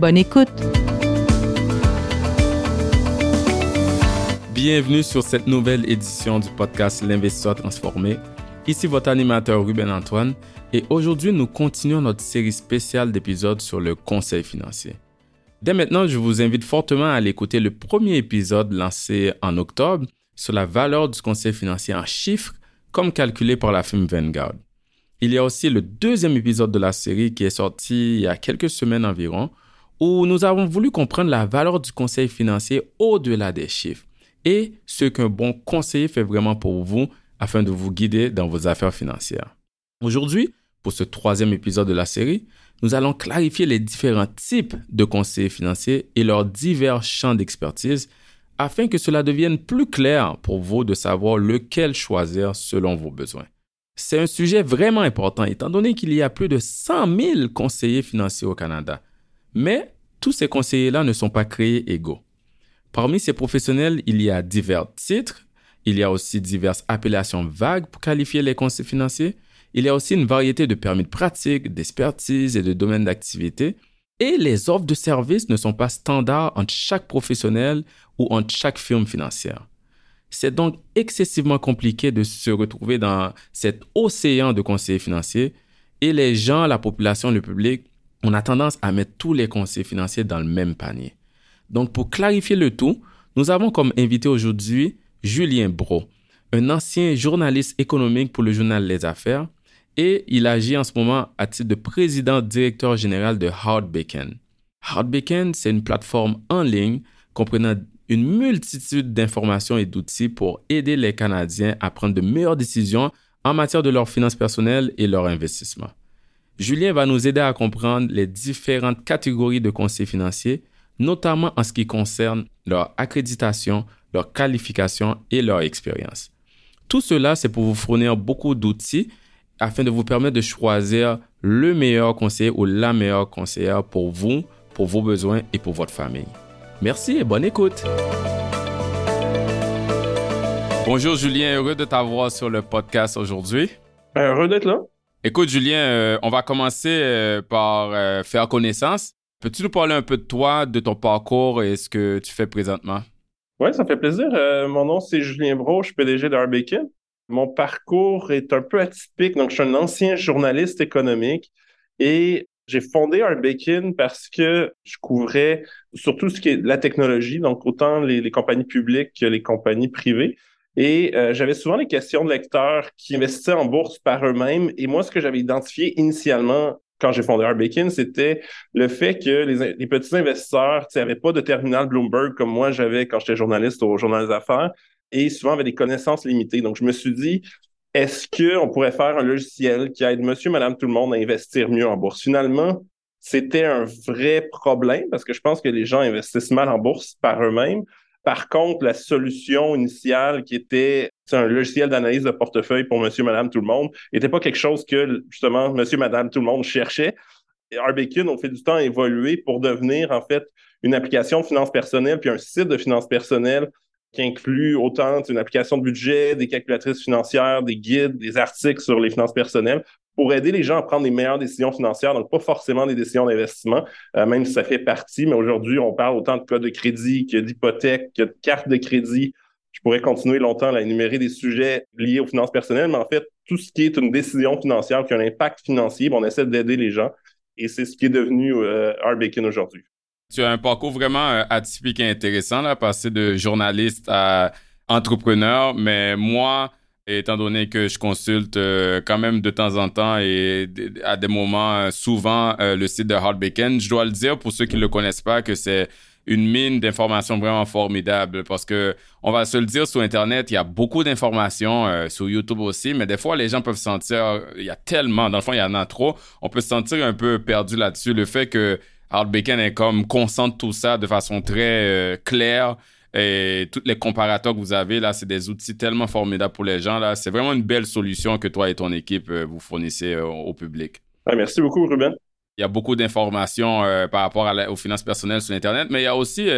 Bonne écoute! Bienvenue sur cette nouvelle édition du podcast L'investisseur transformé. Ici votre animateur Ruben Antoine et aujourd'hui nous continuons notre série spéciale d'épisodes sur le conseil financier. Dès maintenant, je vous invite fortement à aller écouter le premier épisode lancé en octobre sur la valeur du conseil financier en chiffres comme calculé par la firme Vanguard. Il y a aussi le deuxième épisode de la série qui est sorti il y a quelques semaines environ, où nous avons voulu comprendre la valeur du conseil financier au-delà des chiffres et ce qu'un bon conseiller fait vraiment pour vous afin de vous guider dans vos affaires financières. Aujourd'hui, pour ce troisième épisode de la série, nous allons clarifier les différents types de conseillers financiers et leurs divers champs d'expertise afin que cela devienne plus clair pour vous de savoir lequel choisir selon vos besoins. C'est un sujet vraiment important étant donné qu'il y a plus de 100 000 conseillers financiers au Canada. Mais tous ces conseillers-là ne sont pas créés égaux. Parmi ces professionnels, il y a divers titres, il y a aussi diverses appellations vagues pour qualifier les conseillers financiers, il y a aussi une variété de permis de pratique, d'expertise et de domaines d'activité, et les offres de services ne sont pas standards entre chaque professionnel ou entre chaque firme financière. C'est donc excessivement compliqué de se retrouver dans cet océan de conseillers financiers et les gens, la population, le public, on a tendance à mettre tous les conseillers financiers dans le même panier. Donc pour clarifier le tout, nous avons comme invité aujourd'hui Julien Bro, un ancien journaliste économique pour le journal Les Affaires et il agit en ce moment à titre de président directeur général de Hard Bacon. Hard Bacon, c'est une plateforme en ligne comprenant une multitude d'informations et d'outils pour aider les Canadiens à prendre de meilleures décisions en matière de leurs finances personnelles et leur investissement. Julien va nous aider à comprendre les différentes catégories de conseils financiers, notamment en ce qui concerne leur accréditation, leur qualification et leur expérience. Tout cela, c'est pour vous fournir beaucoup d'outils afin de vous permettre de choisir le meilleur conseiller ou la meilleure conseillère pour vous, pour vos besoins et pour votre famille. Merci et bonne écoute. Bonjour Julien, heureux de t'avoir sur le podcast aujourd'hui. Ben, heureux d'être là. Écoute Julien, euh, on va commencer euh, par euh, faire connaissance. Peux-tu nous parler un peu de toi, de ton parcours et ce que tu fais présentement? Oui, ça fait plaisir. mon nom, c'est Julien Bro, je suis PDG d'Arbekin. Mon parcours est un peu atypique. Donc, je suis un ancien journaliste économique et j'ai fondé Arbekin parce que je couvrais surtout ce qui est la technologie, donc autant les, compagnies publiques que les compagnies privées. Et euh, j'avais souvent des questions de lecteurs qui investissaient en bourse par eux-mêmes. Et moi, ce que j'avais identifié initialement quand j'ai fondé Arbekin, c'était le fait que les, petits investisseurs n'avaient pas de terminal Bloomberg comme moi j'avais quand j'étais journaliste au Journal des Affaires et souvent avaient des connaissances limitées. Donc, je me suis dit, est-ce qu'on pourrait faire un logiciel qui aide monsieur, madame, tout le monde à investir mieux en bourse? Finalement, c'était un vrai problème parce que je pense que les gens investissent mal en bourse par eux-mêmes. Par contre, la solution initiale qui était un logiciel d'analyse de portefeuille pour monsieur, madame, tout le monde n'était pas quelque chose que justement monsieur, madame, tout le monde cherchait. Arbekin, on fait du temps évoluer pour devenir en fait une application de finances personnelles puis un site de finances personnelles qui inclut autant une application de budget, des calculatrices financières, des guides, des articles sur les finances personnelles pour aider les gens à prendre les meilleures décisions financières, donc pas forcément des décisions d'investissement, euh, même si ça fait partie, mais aujourd'hui, on parle autant de cas de crédit que d'hypothèque, que de cartes de crédit. Je pourrais continuer longtemps à énumérer des sujets liés aux finances personnelles, mais en fait, tout ce qui est une décision financière qui a un impact financier, on essaie d'aider les gens et c'est ce qui est devenu euh, aujourd'hui. Tu as un parcours vraiment euh, atypique et intéressant, là, passer de journaliste à entrepreneur. Mais moi, étant donné que je consulte euh, quand même de temps en temps et à des moments euh, souvent le site de Hard Bacon, je dois le dire pour ceux qui ne le connaissent pas que c'est une mine d'informations vraiment formidable parce que on va se le dire sur internet il y a beaucoup d'informations sur YouTube aussi mais des fois les gens peuvent se sentir il y a tellement dans le fond il y en a trop on peut se sentir un peu perdu là-dessus le fait que Howard Bacon est comme concentre tout ça de façon très euh, claire. Et tous les comparateurs que vous avez là, c'est des outils tellement formidables pour les gens là. C'est vraiment une belle solution que toi et ton équipe vous fournissez au public. Ah, merci beaucoup, Ruben. Il y a beaucoup d'informations par rapport aux finances personnelles sur Internet, mais il y a aussi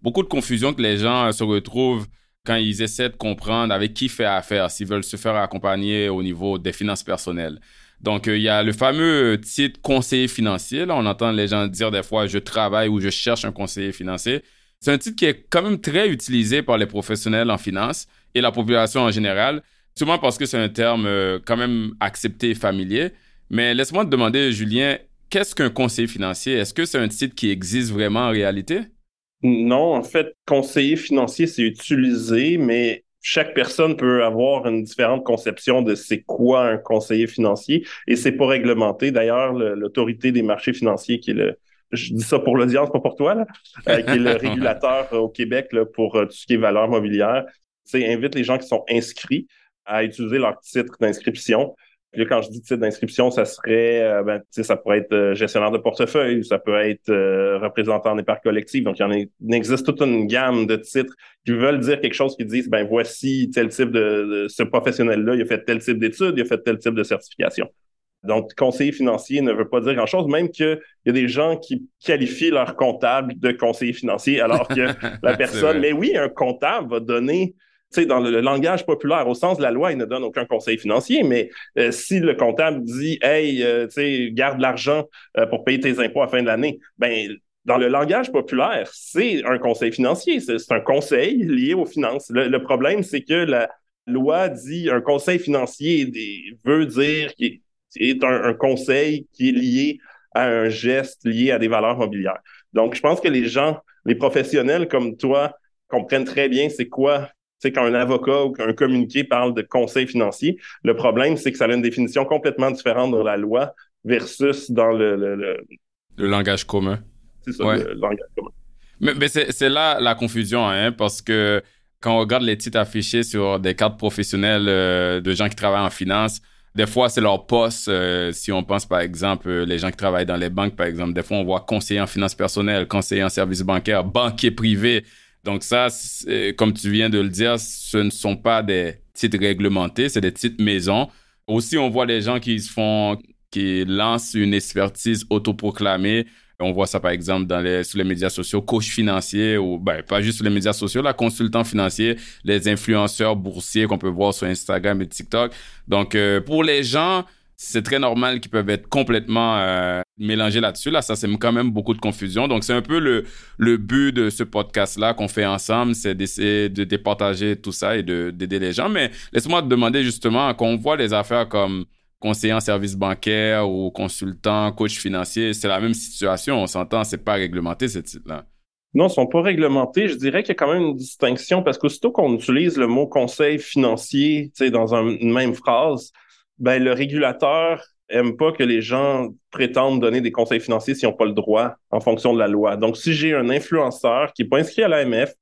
beaucoup de confusion que les gens se retrouvent quand ils essaient de comprendre avec qui faire affaire, s'ils veulent se faire accompagner au niveau des finances personnelles. Donc, euh, il y a le fameux titre conseiller financier. Là, on entend les gens dire des fois, je travaille ou je cherche un conseiller financier. C'est un titre qui est quand même très utilisé par les professionnels en finance et la population en général, souvent parce que c'est un terme euh, quand même accepté et familier. Mais laisse-moi te demander, Julien, qu'est-ce qu'un conseiller financier? Est-ce que c'est un titre qui existe vraiment en réalité? Non, en fait, conseiller financier, c'est utilisé, mais chaque personne peut avoir une différente conception de c'est quoi un conseiller financier et c'est pas réglementé. D'ailleurs, l'autorité des marchés financiers qui est le je dis ça pour l'audience, pas pour toi, là, euh, qui est le régulateur au Québec là, pour euh, tout ce qui est valeur mobilière, invite les gens qui sont inscrits à utiliser leur titre d'inscription quand je dis titre d'inscription, ça serait, euh, ben, ça pourrait être euh, gestionnaire de portefeuille, ça peut être euh, représentant des parcs collectifs. Donc, il, y en il existe toute une gamme de titres qui veulent dire quelque chose, qui disent, ben voici tel type de, ce professionnel-là, il a fait tel type d'études, il a fait tel type de certification. Donc, conseiller financier ne veut pas dire grand-chose, même qu'il y a des gens qui qualifient leur comptable de conseiller financier, alors que la personne, mais oui, un comptable va donner sais, dans le, langage populaire, au sens de la loi, il ne donne aucun conseil financier, mais euh, si le comptable dit Hey, euh, tu sais, garde l'argent euh, pour payer tes impôts à la fin de l'année, ben dans le langage populaire, c'est un conseil financier, c'est un conseil lié aux finances. Le, problème, c'est que la loi dit un conseil financier veut dire qu'il est un, un conseil qui est lié à un geste lié à des valeurs mobilières. Donc, je pense que les gens, les professionnels comme toi, comprennent très bien c'est quoi sais, quand un avocat ou qu'un communiqué parle de conseil financier, le problème, c'est que ça a une définition complètement différente dans la loi versus dans le... Le, langage commun. C'est ça, le, langage commun. Mais, c'est là la confusion, hein, parce que quand on regarde les titres affichés sur des cartes professionnelles euh, de gens qui travaillent en finance, des fois, c'est leur poste. Euh, si on pense, par exemple, les gens qui travaillent dans les banques, par exemple, des fois, on voit conseiller en finances personnelles, conseiller en services bancaires, banquier privé. Donc ça, comme tu viens de le dire, ce ne sont pas des titres réglementés, c'est des titres maison. Aussi, on voit les gens qui se font, qui lancent une expertise autoproclamée. On voit ça par exemple dans les, sur les médias sociaux, coach financier ou ben, pas juste sur les médias sociaux, la consultant financier, les influenceurs boursiers qu'on peut voir sur Instagram et TikTok. Donc euh, pour les gens c'est très normal qu'ils peuvent être complètement euh, mélangés là-dessus. Là, ça, c'est quand même beaucoup de confusion. Donc, c'est un peu le, le but de ce podcast-là qu'on fait ensemble, c'est d'essayer de départager tout ça et d'aider les gens. Mais laisse-moi te demander justement, quand on voit les affaires comme conseiller en service bancaire ou consultant, coach financier, c'est la même situation. On s'entend, c'est pas réglementé, ces titres-là. Non, ils sont pas réglementés. Je dirais qu'il y a quand même une distinction parce qu'aussitôt qu'on utilise le mot conseil financier dans une même phrase, ben, le régulateur aime pas que les gens prétendent donner des conseils financiers s'ils n'ont pas le droit en fonction de la loi. Donc, si j'ai un influenceur qui n'est pas inscrit à l'AMF,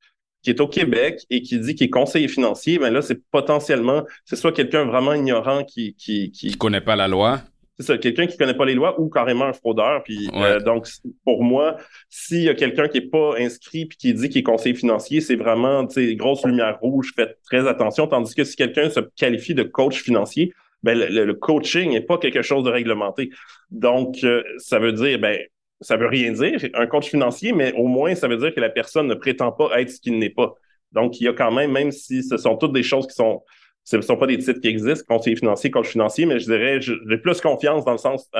qui est au Québec et qui dit qu'il est conseiller financier, ben là, c'est potentiellement, c'est soit quelqu'un vraiment ignorant qui, qui, qui... connaît pas la loi. C'est ça, quelqu'un qui connaît pas les lois ou carrément un fraudeur. Puis euh, donc, pour moi, s'il y a quelqu'un qui est pas inscrit puis qui dit qu'il est conseiller financier, c'est vraiment, tu sais, grosse lumière rouge, faites très attention. Tandis que si quelqu'un se qualifie de coach financier, ben, le, coaching n'est pas quelque chose de réglementé. Donc, euh, ça veut dire, ben, ça veut rien dire, un coach financier, mais au moins, ça veut dire que la personne ne prétend pas être ce qu'il n'est pas. Donc, il y a quand même, même si ce sont toutes des choses qui sont, ce ne sont pas des titres qui existent, conseiller financier, coach financier, mais je dirais, j'ai plus confiance dans le sens,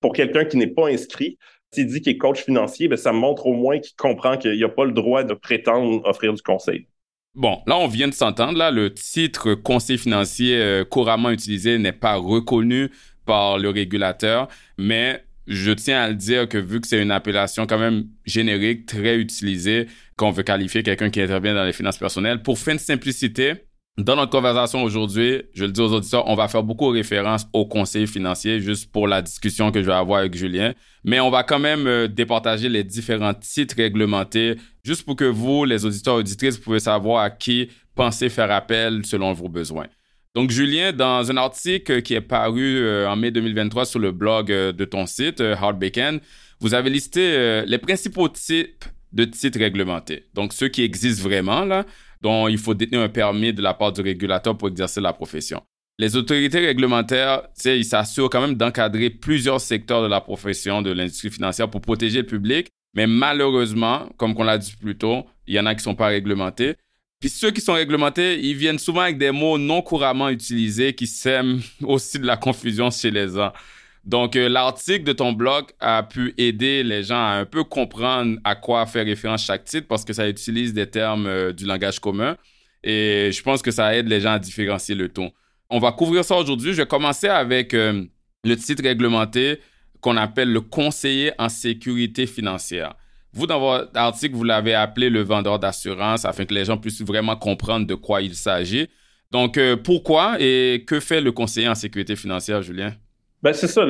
pour quelqu'un qui n'est pas inscrit, s'il dit qu'il est coach financier, ben, ça montre au moins qu'il comprend qu'il n'a pas le droit de prétendre offrir du conseil. Bon, là, on vient de s'entendre. Là, le titre conseil financier euh, couramment utilisé n'est pas reconnu par le régulateur, mais je tiens à le dire que vu que c'est une appellation quand même générique, très utilisée, qu'on veut qualifier quelqu'un qui intervient dans les finances personnelles, pour fin de simplicité, dans notre conversation aujourd'hui, je le dis aux auditeurs, on va faire beaucoup référence au conseil financier juste pour la discussion que je vais avoir avec Julien. Mais on va quand même euh, départager les différents titres réglementés juste pour que vous, les auditeurs auditrices, pouvez savoir à qui penser faire appel selon vos besoins. Donc, Julien, dans un article qui est paru euh, en mai 2023 sur le blog euh, de ton site, euh, Hard Bacon, vous avez listé les principaux types de titres réglementés. Donc, ceux qui existent vraiment, là, dont il faut détenir un permis de la part du régulateur pour exercer la profession. Les autorités réglementaires, ils s'assurent quand même d'encadrer plusieurs secteurs de la profession de l'industrie financière pour protéger le public. Mais malheureusement, comme on l'a dit plus tôt, il y en a qui ne sont pas réglementés. Puis ceux qui sont réglementés, ils viennent souvent avec des mots non couramment utilisés qui sèment aussi de la confusion chez les gens. Donc, euh, l'article de ton blog a pu aider les gens à un peu comprendre à quoi faire référence chaque titre parce que ça utilise des termes euh, du langage commun. Et je pense que ça aide les gens à différencier le ton. On va couvrir ça aujourd'hui. Je vais commencer avec euh, le titre réglementé qu'on appelle le conseiller en sécurité financière. Vous, dans votre article, vous l'avez appelé le vendeur d'assurance afin que les gens puissent vraiment comprendre de quoi il s'agit. Donc, euh, pourquoi et que fait le conseiller en sécurité financière, Julien? Ben, c'est ça.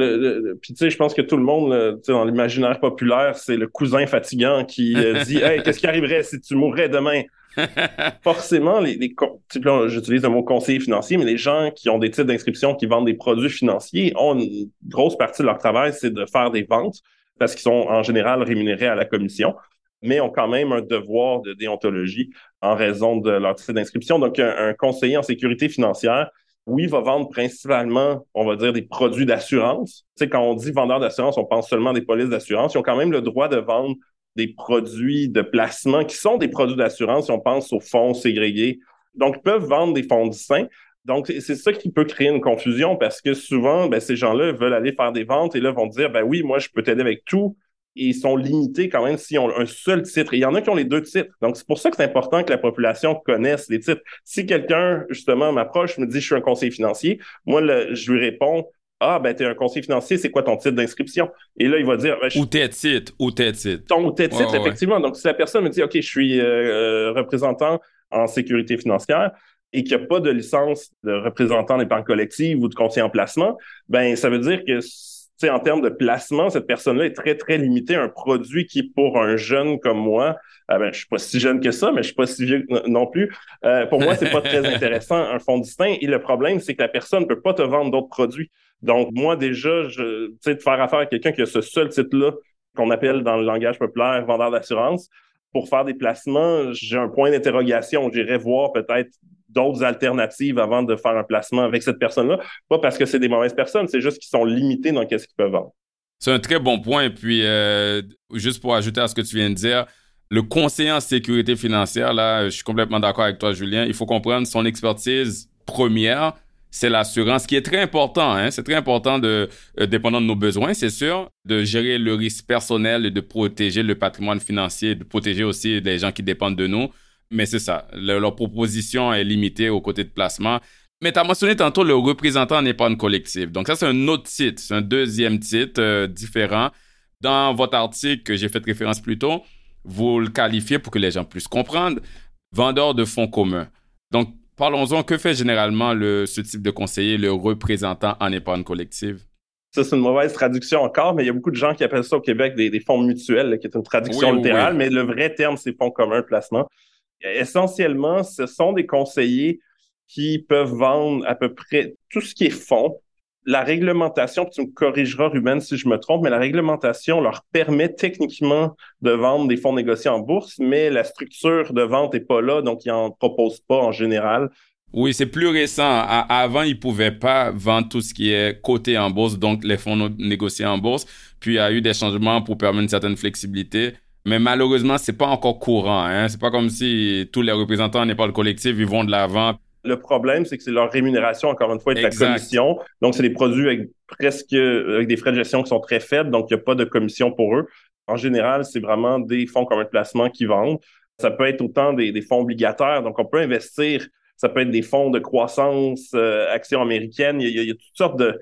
puis, tu sais, je pense que tout le monde, dans l'imaginaire populaire, c'est le cousin fatigant qui euh, dit Hey, qu'est-ce qui arriverait si tu mourrais demain? Forcément, les, les j'utilise le mot conseiller financier, mais les gens qui ont des titres d'inscription, qui vendent des produits financiers, ont une grosse partie de leur travail, c'est de faire des ventes parce qu'ils sont en général rémunérés à la commission, mais ont quand même un devoir de déontologie en raison de leur titre d'inscription. Donc, un, conseiller en sécurité financière, oui, va vendre principalement, on va dire, des produits d'assurance. Tu quand on dit vendeur d'assurance, on pense seulement des polices d'assurance. Ils ont quand même le droit de vendre des produits de placement qui sont des produits d'assurance si on pense aux fonds ségrégés. Donc, ils peuvent vendre des fonds distincts, donc, c'est ça qui peut créer une confusion parce que souvent, ben, ces gens-là veulent aller faire des ventes et là vont dire, ben oui, moi, je peux t'aider avec tout. Et ils sont limités quand même s'ils ont un seul titre. Et il y en a qui ont les deux titres. Donc, c'est pour ça que c'est important que la population connaisse les titres. Si quelqu'un, justement, m'approche, me dit, je suis un conseiller financier, moi, je lui réponds, ah, ben, t'es un conseiller financier, c'est quoi ton titre d'inscription? Et là, il va dire. Ben, ou tes titres, ou tes titres. Ton ou tes titres, effectivement. Donc, si la personne me dit, OK, je suis euh, euh, représentant en sécurité financière, et qu'il n'y a pas de licence de représentant d'épargne collective ou de conseiller en placement, ben ça veut dire que en termes de placement, cette personne-là est très, très limitée à un produit qui, pour un jeune comme moi, euh, ben, je suis pas si jeune que ça, mais je suis pas si vieux non plus. Euh, pour moi, c'est pas très intéressant, un fonds distinct. Et le problème, c'est que la personne ne peut pas te vendre d'autres produits. Donc, moi, déjà, je, de faire affaire à quelqu'un qui a ce seul titre-là, qu'on appelle dans le langage populaire vendeur d'assurance, pour faire des placements, j'ai un point d'interrogation. J'irais voir peut-être d'autres alternatives avant de faire un placement avec cette personne-là. Pas parce que c'est des mauvaises personnes, c'est juste qu'ils sont limités dans ce qu'ils peuvent vendre. C'est un très bon point. Puis, euh, juste pour ajouter à ce que tu viens de dire, le conseiller en sécurité financière, là, je suis complètement d'accord avec toi, Julien. Il faut comprendre son expertise première, c'est l'assurance, qui est très important. Hein? C'est très important de, euh, dépendant de nos besoins, c'est sûr, de gérer le risque personnel et de protéger le patrimoine financier, de protéger aussi les gens qui dépendent de nous. Mais c'est ça, leur proposition est limitée au côté de placement. Mais tu as mentionné tantôt le représentant en épargne collective. Donc ça, c'est un autre titre, c'est un deuxième titre euh, différent. Dans votre article que j'ai fait référence plus tôt, vous le qualifiez pour que les gens puissent comprendre, vendeur de fonds communs. Donc, Parlons-en, que fait généralement le, ce type de conseiller, le représentant en épargne collective? Ça, c'est une mauvaise traduction encore, mais il y a beaucoup de gens qui appellent ça au Québec des, fonds mutuels, qui est une traduction littérale, mais le vrai terme, c'est fonds communs placement. Essentiellement, ce sont des conseillers qui peuvent vendre à peu près tout ce qui est fonds, la réglementation, tu me corrigeras, Ruben, si je me trompe, mais la réglementation leur permet techniquement de vendre des fonds négociés en bourse, mais la structure de vente n'est pas là, donc ils n'en proposent pas en général. Oui, c'est plus récent. avant, ils ne pouvaient pas vendre tout ce qui est coté en bourse, donc les fonds négociés en bourse. Puis il y a eu des changements pour permettre une certaine flexibilité. Mais malheureusement, c'est pas encore courant. Hein? C'est pas comme si tous les représentants pas le collectif ils vont de l'avant le problème, c'est que c'est leur rémunération, encore une fois, est la commission. Donc, c'est des produits avec presque avec des frais de gestion qui sont très faibles, donc il n'y a pas de commission pour eux. En général, c'est vraiment des fonds communs de placement qui vendent. Ça peut être autant des, fonds obligataires, donc on peut investir. Ça peut être des fonds de croissance, euh, actions américaines. Il y, a, toutes sortes de.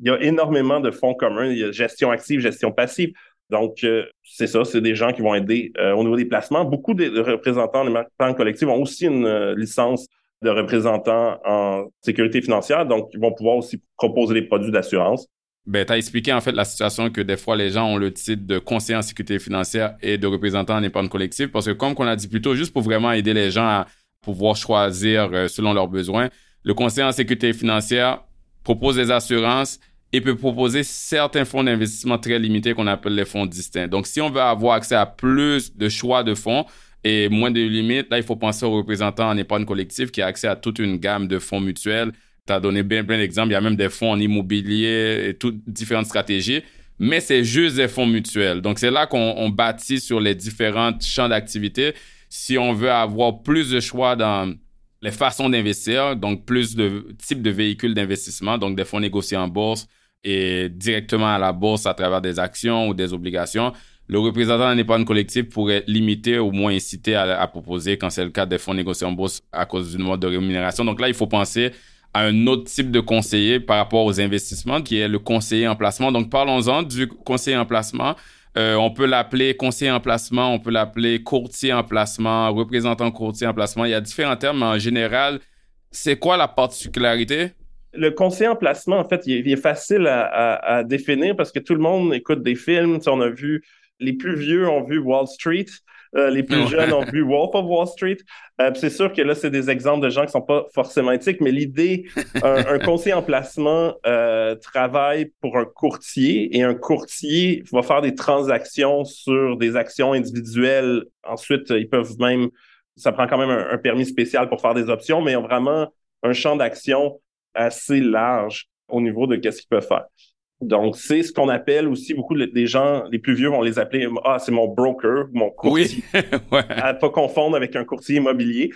Il y a énormément de fonds communs. Il y a gestion active, gestion passive. Donc, euh, c'est ça, c'est des gens qui vont aider euh, au niveau des placements. Beaucoup de représentants des banques collectives ont aussi une licence de représentants en sécurité financière, donc ils vont pouvoir aussi proposer des produits d'assurance. Ben, tu as expliqué en fait la situation que des fois les gens ont le titre de conseiller en sécurité financière et de représentant en épargne collective parce que comme on a dit plus tôt, juste pour vraiment aider les gens à pouvoir choisir euh, selon leurs besoins, le conseiller en sécurité financière propose des assurances et peut proposer certains fonds d'investissement très limités qu'on appelle les fonds distincts. Donc, si on veut avoir accès à plus de choix de fonds et moins de limites, là, il faut penser aux représentants en épargne collective qui a accès à toute une gamme de fonds mutuels. Tu as donné bien plein d'exemples. Il y a même des fonds en immobilier et toutes différentes stratégies. Mais c'est juste des fonds mutuels. Donc, c'est là qu'on bâtit sur les différents champs d'activité. Si on veut avoir plus de choix dans les façons d'investir, donc plus de types de véhicules d'investissement, donc des fonds négociés en bourse et directement à la bourse à travers des actions ou des obligations. Le représentant d'un épargne collective pourrait limiter ou moins inciter à, proposer quand c'est le cas des fonds négociés en bourse à cause d'une mode de rémunération. Donc là, il faut penser à un autre type de conseiller par rapport aux investissements qui est le conseiller en placement. Donc parlons-en du conseiller en placement. Euh, on peut l'appeler conseiller en placement, on peut l'appeler courtier en placement, représentant courtier en placement. Il y a différents termes, mais en général, c'est quoi la particularité? Le conseiller en placement, en fait, il est, facile à, définir parce que tout le monde écoute des films. on a vu, les plus vieux ont vu Wall Street. Euh, les plus jeunes ont vu Wolf of Wall Street. Euh, c'est sûr que là, c'est des exemples de gens qui sont pas forcément éthiques, mais l'idée, un, conseiller en placement euh, travaille pour un courtier et un courtier va faire des transactions sur des actions individuelles. Ensuite, ils peuvent même, ça prend quand même un, permis spécial pour faire des options, mais ils ont vraiment un champ d'action assez large au niveau de qu'est-ce qu'ils peuvent faire. Donc, c'est ce qu'on appelle aussi beaucoup des gens, les plus vieux vont les appeler Ah, c'est mon broker, mon courtier. Oui. ouais. À pas confondre avec un courtier immobilier.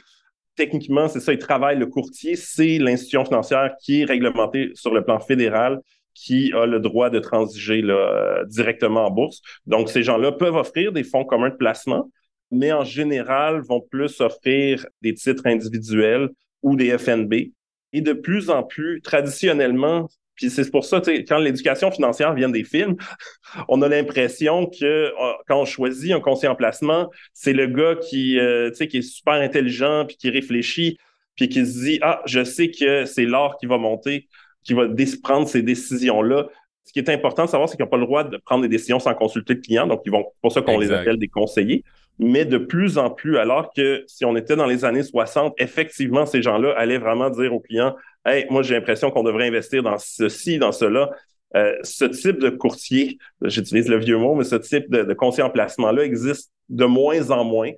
Techniquement, c'est ça, il travaille. Le courtier, c'est l'institution financière qui est réglementée sur le plan fédéral, qui a le droit de transiger là, directement en bourse. Donc, ces gens-là peuvent offrir des fonds communs de placement, mais en général vont plus offrir des titres individuels ou des FNB. Et de plus en plus, traditionnellement, puis c'est pour ça, quand l'éducation financière vient des films, on a l'impression que euh, quand on choisit un conseiller en placement, c'est le gars qui, euh, qui est super intelligent, puis qui réfléchit, puis qui se dit, ah, je sais que c'est l'or qui va monter, qui va prendre ces décisions-là. Ce qui est important de savoir, c'est qu'ils n'ont pas le droit de prendre des décisions sans consulter le client. Donc, ils vont, pour ça qu'on les appelle des conseillers. Mais de plus en plus, alors que si on était dans les années 60, effectivement, ces gens-là allaient vraiment dire aux clients, Hey, moi, j'ai l'impression qu'on devrait investir dans ceci, dans cela. Euh, ce type de courtier, j'utilise le vieux mot, mais ce type de, conseiller en placement-là existe de moins en moins.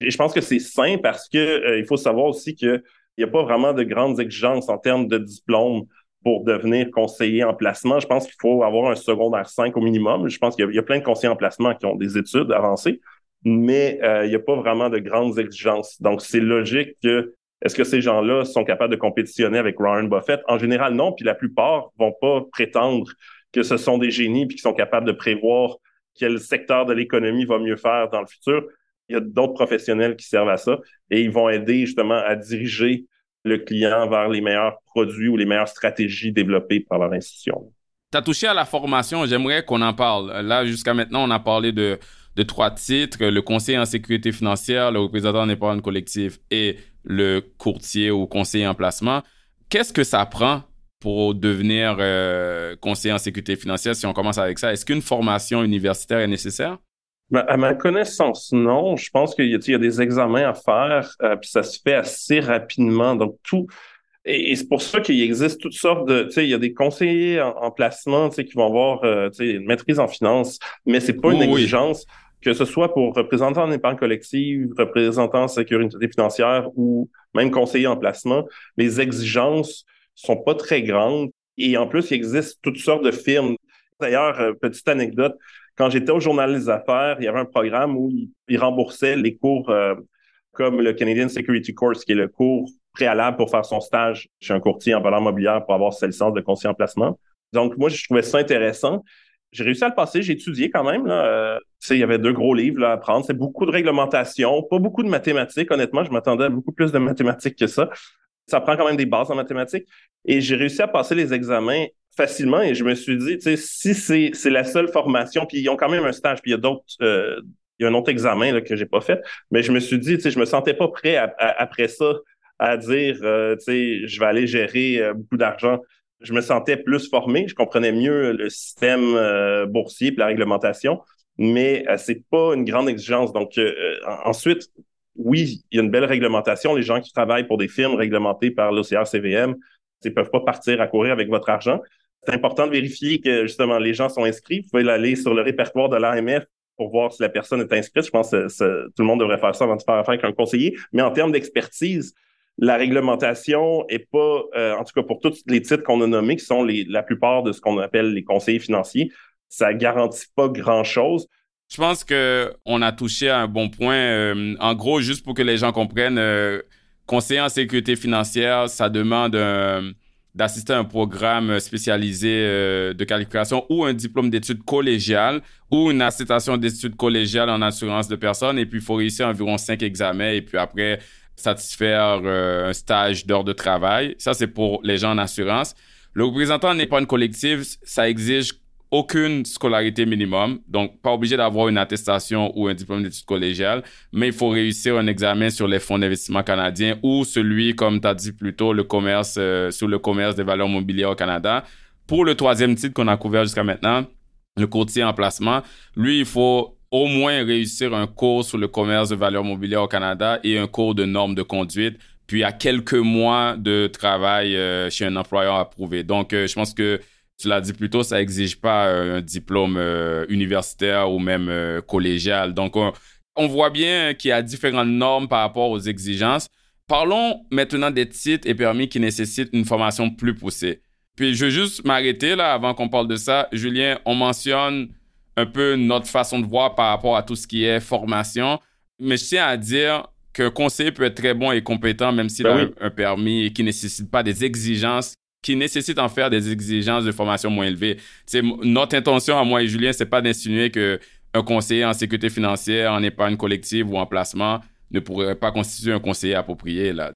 Et je pense que c'est sain parce que euh, il faut savoir aussi qu'il n'y a pas vraiment de grandes exigences en termes de diplôme pour devenir conseiller en placement. Je pense qu'il faut avoir un secondaire 5 au minimum. Je pense qu'il y, a plein de conseillers en placement qui ont des études avancées, mais euh, il n'y a pas vraiment de grandes exigences. Donc, c'est logique que est-ce que ces gens-là sont capables de compétitionner avec Warren Buffett? En général, non. Puis la plupart vont pas prétendre que ce sont des génies puis qu'ils sont capables de prévoir quel secteur de l'économie va mieux faire dans le futur. Il y a d'autres professionnels qui servent à ça et ils vont aider justement à diriger le client vers les meilleurs produits ou les meilleures stratégies développées par leur institution. Tu as touché à la formation, j'aimerais qu'on en parle. Là, jusqu'à maintenant, on a parlé de, de trois titres, le conseiller en sécurité financière, le représentant en épargne collective et le courtier ou conseiller en placement. Qu'est-ce que ça prend pour devenir euh, conseiller en sécurité financière si on commence avec ça? Est-ce qu'une formation universitaire est nécessaire? Ben, à ma connaissance, non. Je pense qu'il y, a des examens à faire, euh, puis ça se fait assez rapidement. Donc, tout. Et, c'est pour ça qu'il existe toutes sortes de. Tu sais, il y a des conseillers en, placement, tu sais, qui vont avoir, euh, tu sais, une maîtrise en finance, mais c'est pas une exigence que ce soit pour représentant en épargne collective, représentant en sécurité financière ou même conseiller en placement, les exigences sont pas très grandes. Et en plus, il existe toutes sortes de firmes. D'ailleurs, euh, petite anecdote, quand j'étais au Journal des Affaires, il y avait un programme où ils remboursaient les cours euh, comme le Canadian Security Course, qui est le cours préalable pour faire son stage chez un courtier en valeur mobilière pour avoir sa licence de conseiller en placement. Donc, moi, je trouvais ça intéressant j'ai réussi à le passer, j'ai étudié quand même. Là. Euh, il y avait deux gros livres à prendre. C'est beaucoup de réglementation, pas beaucoup de mathématiques. Honnêtement, je m'attendais à beaucoup plus de mathématiques que ça. Ça prend quand même des bases en mathématiques. Et j'ai réussi à passer les examens facilement et je me suis dit, si c'est, la seule formation, puis ils ont quand même un stage, puis il y a d'autres, euh, il y a un autre examen là, que j'ai pas fait, mais je me suis dit, je me sentais pas prêt après ça à dire, euh, je vais aller gérer euh, beaucoup d'argent je me sentais plus formé, je comprenais mieux le système euh, boursier et la réglementation, mais c'est pas une grande exigence. Donc ensuite, oui, il y a une belle réglementation. Les gens qui travaillent pour des firmes réglementées par l'OCR-CVM, ne peuvent pas partir à courir avec votre argent. C'est important de vérifier que justement les gens sont inscrits. Vous pouvez aller sur le répertoire de l'AMF pour voir si la personne est inscrite. Je pense que tout le monde devrait faire ça avant de faire affaire avec un conseiller. Mais en termes d'expertise, la réglementation est pas, euh, en tout cas pour tous les titres qu'on a nommés, qui sont la plupart de ce qu'on appelle les conseillers financiers, ça garantit pas grand-chose. Je pense que on a touché à un bon point. Euh, en gros, juste pour que les gens comprennent, euh, conseiller en sécurité financière, ça demande d'assister à un programme spécialisé de qualification ou un diplôme d'études collégiales ou une attestation d'études collégiales en assurance de personnes. Et puis, il faut réussir environ cinq examens. Et puis après, satisfaire euh, un stage d'heure de travail. Ça, c'est pour les gens en assurance. Le représentant n'est pas une collective, ça exige aucune scolarité minimum, donc pas obligé d'avoir une attestation ou un diplôme d'études collégiales, mais il faut réussir un examen sur les fonds d'investissement canadiens ou celui, comme tu as dit plus tôt, le commerce, euh, sur le commerce des valeurs mobilières au Canada. Pour le troisième titre qu'on a couvert jusqu'à maintenant, le courtier en placement, lui, il faut au moins réussir un cours sur le commerce de valeurs mobilières au Canada et un cours de normes de conduite, puis à quelques mois de travail euh, chez un employeur approuvé. Donc, euh, je pense que tu l'as dit plus tôt, ça exige pas euh, un diplôme universitaire ou même collégial. Donc, on, on voit bien qu'il y a différentes normes par rapport aux exigences. Parlons maintenant des titres et permis qui nécessitent une formation plus poussée. Puis, je veux juste m'arrêter là avant qu'on parle de ça. Julien, on mentionne un peu notre façon de voir par rapport à tout ce qui est formation. Mais je tiens à dire qu'un conseiller peut être très bon et compétent, même s'il ben a un, permis et qui ne nécessite pas des exigences, qui nécessite en faire des exigences de formation moins élevées. C'est notre intention à moi et Julien, c'est pas d'insinuer que un conseiller en sécurité financière, en épargne collective ou en placement ne pourrait pas constituer un conseiller approprié. Là.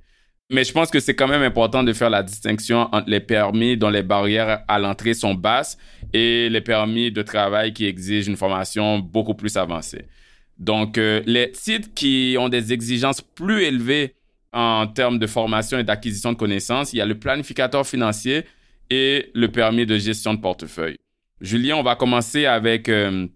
Mais je pense que c'est quand même important de faire la distinction entre les permis dont les barrières à l'entrée sont basses et les permis de travail qui exigent une formation beaucoup plus avancée. Donc, euh, les sites qui ont des exigences plus élevées en termes de formation et d'acquisition de connaissances, il y a le planificateur financier et le permis de gestion de portefeuille. Julien, on va commencer avec euh,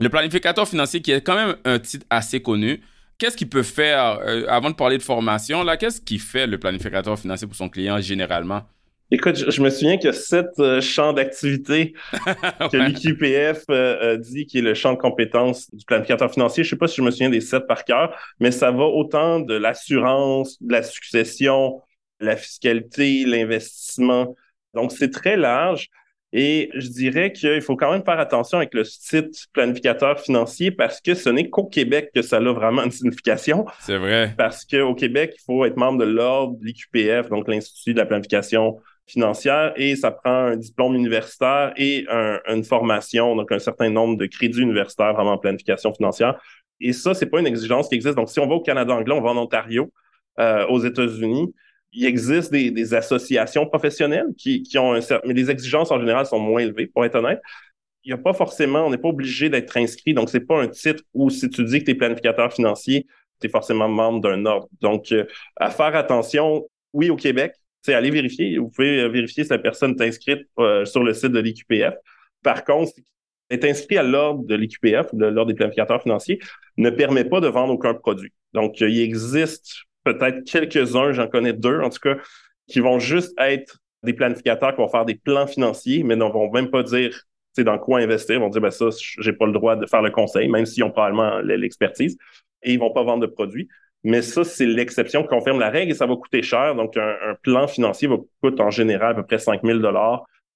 le planificateur financier qui est quand même un titre assez connu qu'est-ce qu'il peut faire, euh, avant de parler de formation, là, qu'est-ce qu'il fait le planificateur financier pour son client généralement? Écoute, je, me souviens qu'il y a sept euh, champs d'activité que l'IQPF euh, dit qui est le champ de compétences du planificateur financier. Je ne sais pas si je me souviens des sept par cœur, mais ça va autant de l'assurance, de la succession, la fiscalité, l'investissement. Donc, c'est très large. Et je dirais qu'il faut quand même faire attention avec le site planificateur financier parce que ce n'est qu'au Québec que ça a vraiment une signification. C'est vrai. Parce qu'au Québec, il faut être membre de l'ordre l'IQPF, donc l'Institut de la planification financière, et ça prend un diplôme universitaire et une formation, donc un certain nombre de crédits universitaires vraiment en planification financière. Et ça, c'est pas une exigence qui existe. Donc, si on va au Canada anglais, on va en Ontario, euh, aux États-Unis, il existe des, associations professionnelles qui, ont un certain, mais les exigences en général sont moins élevées, pour être honnête. Il n'y a pas forcément, on n'est pas obligé d'être inscrit, donc c'est pas un titre où si tu dis que tu es planificateur financier, tu es forcément membre d'un ordre. Donc, euh, à faire attention, oui, au Québec, c'est aller vérifier. Vous pouvez vérifier si la personne est inscrite euh, sur le site de l'IQPF. Par contre, être inscrit à l'ordre de l'IQPF, de l'ordre des planificateurs financiers, ne permet pas de vendre aucun produit. Donc, il existe peut-être quelques-uns, j'en connais deux en tout cas, qui vont juste être des planificateurs qui vont faire des plans financiers, mais ne vont même pas dire dans quoi investir. Ils vont dire ben ça, j'ai pas le droit de faire le conseil, même s'ils ont probablement l'expertise, et ils vont pas vendre de produits. Mais ça, c'est l'exception qui confirme la règle et ça va coûter cher. Donc, un, plan financier va coûter en général à peu près 5 000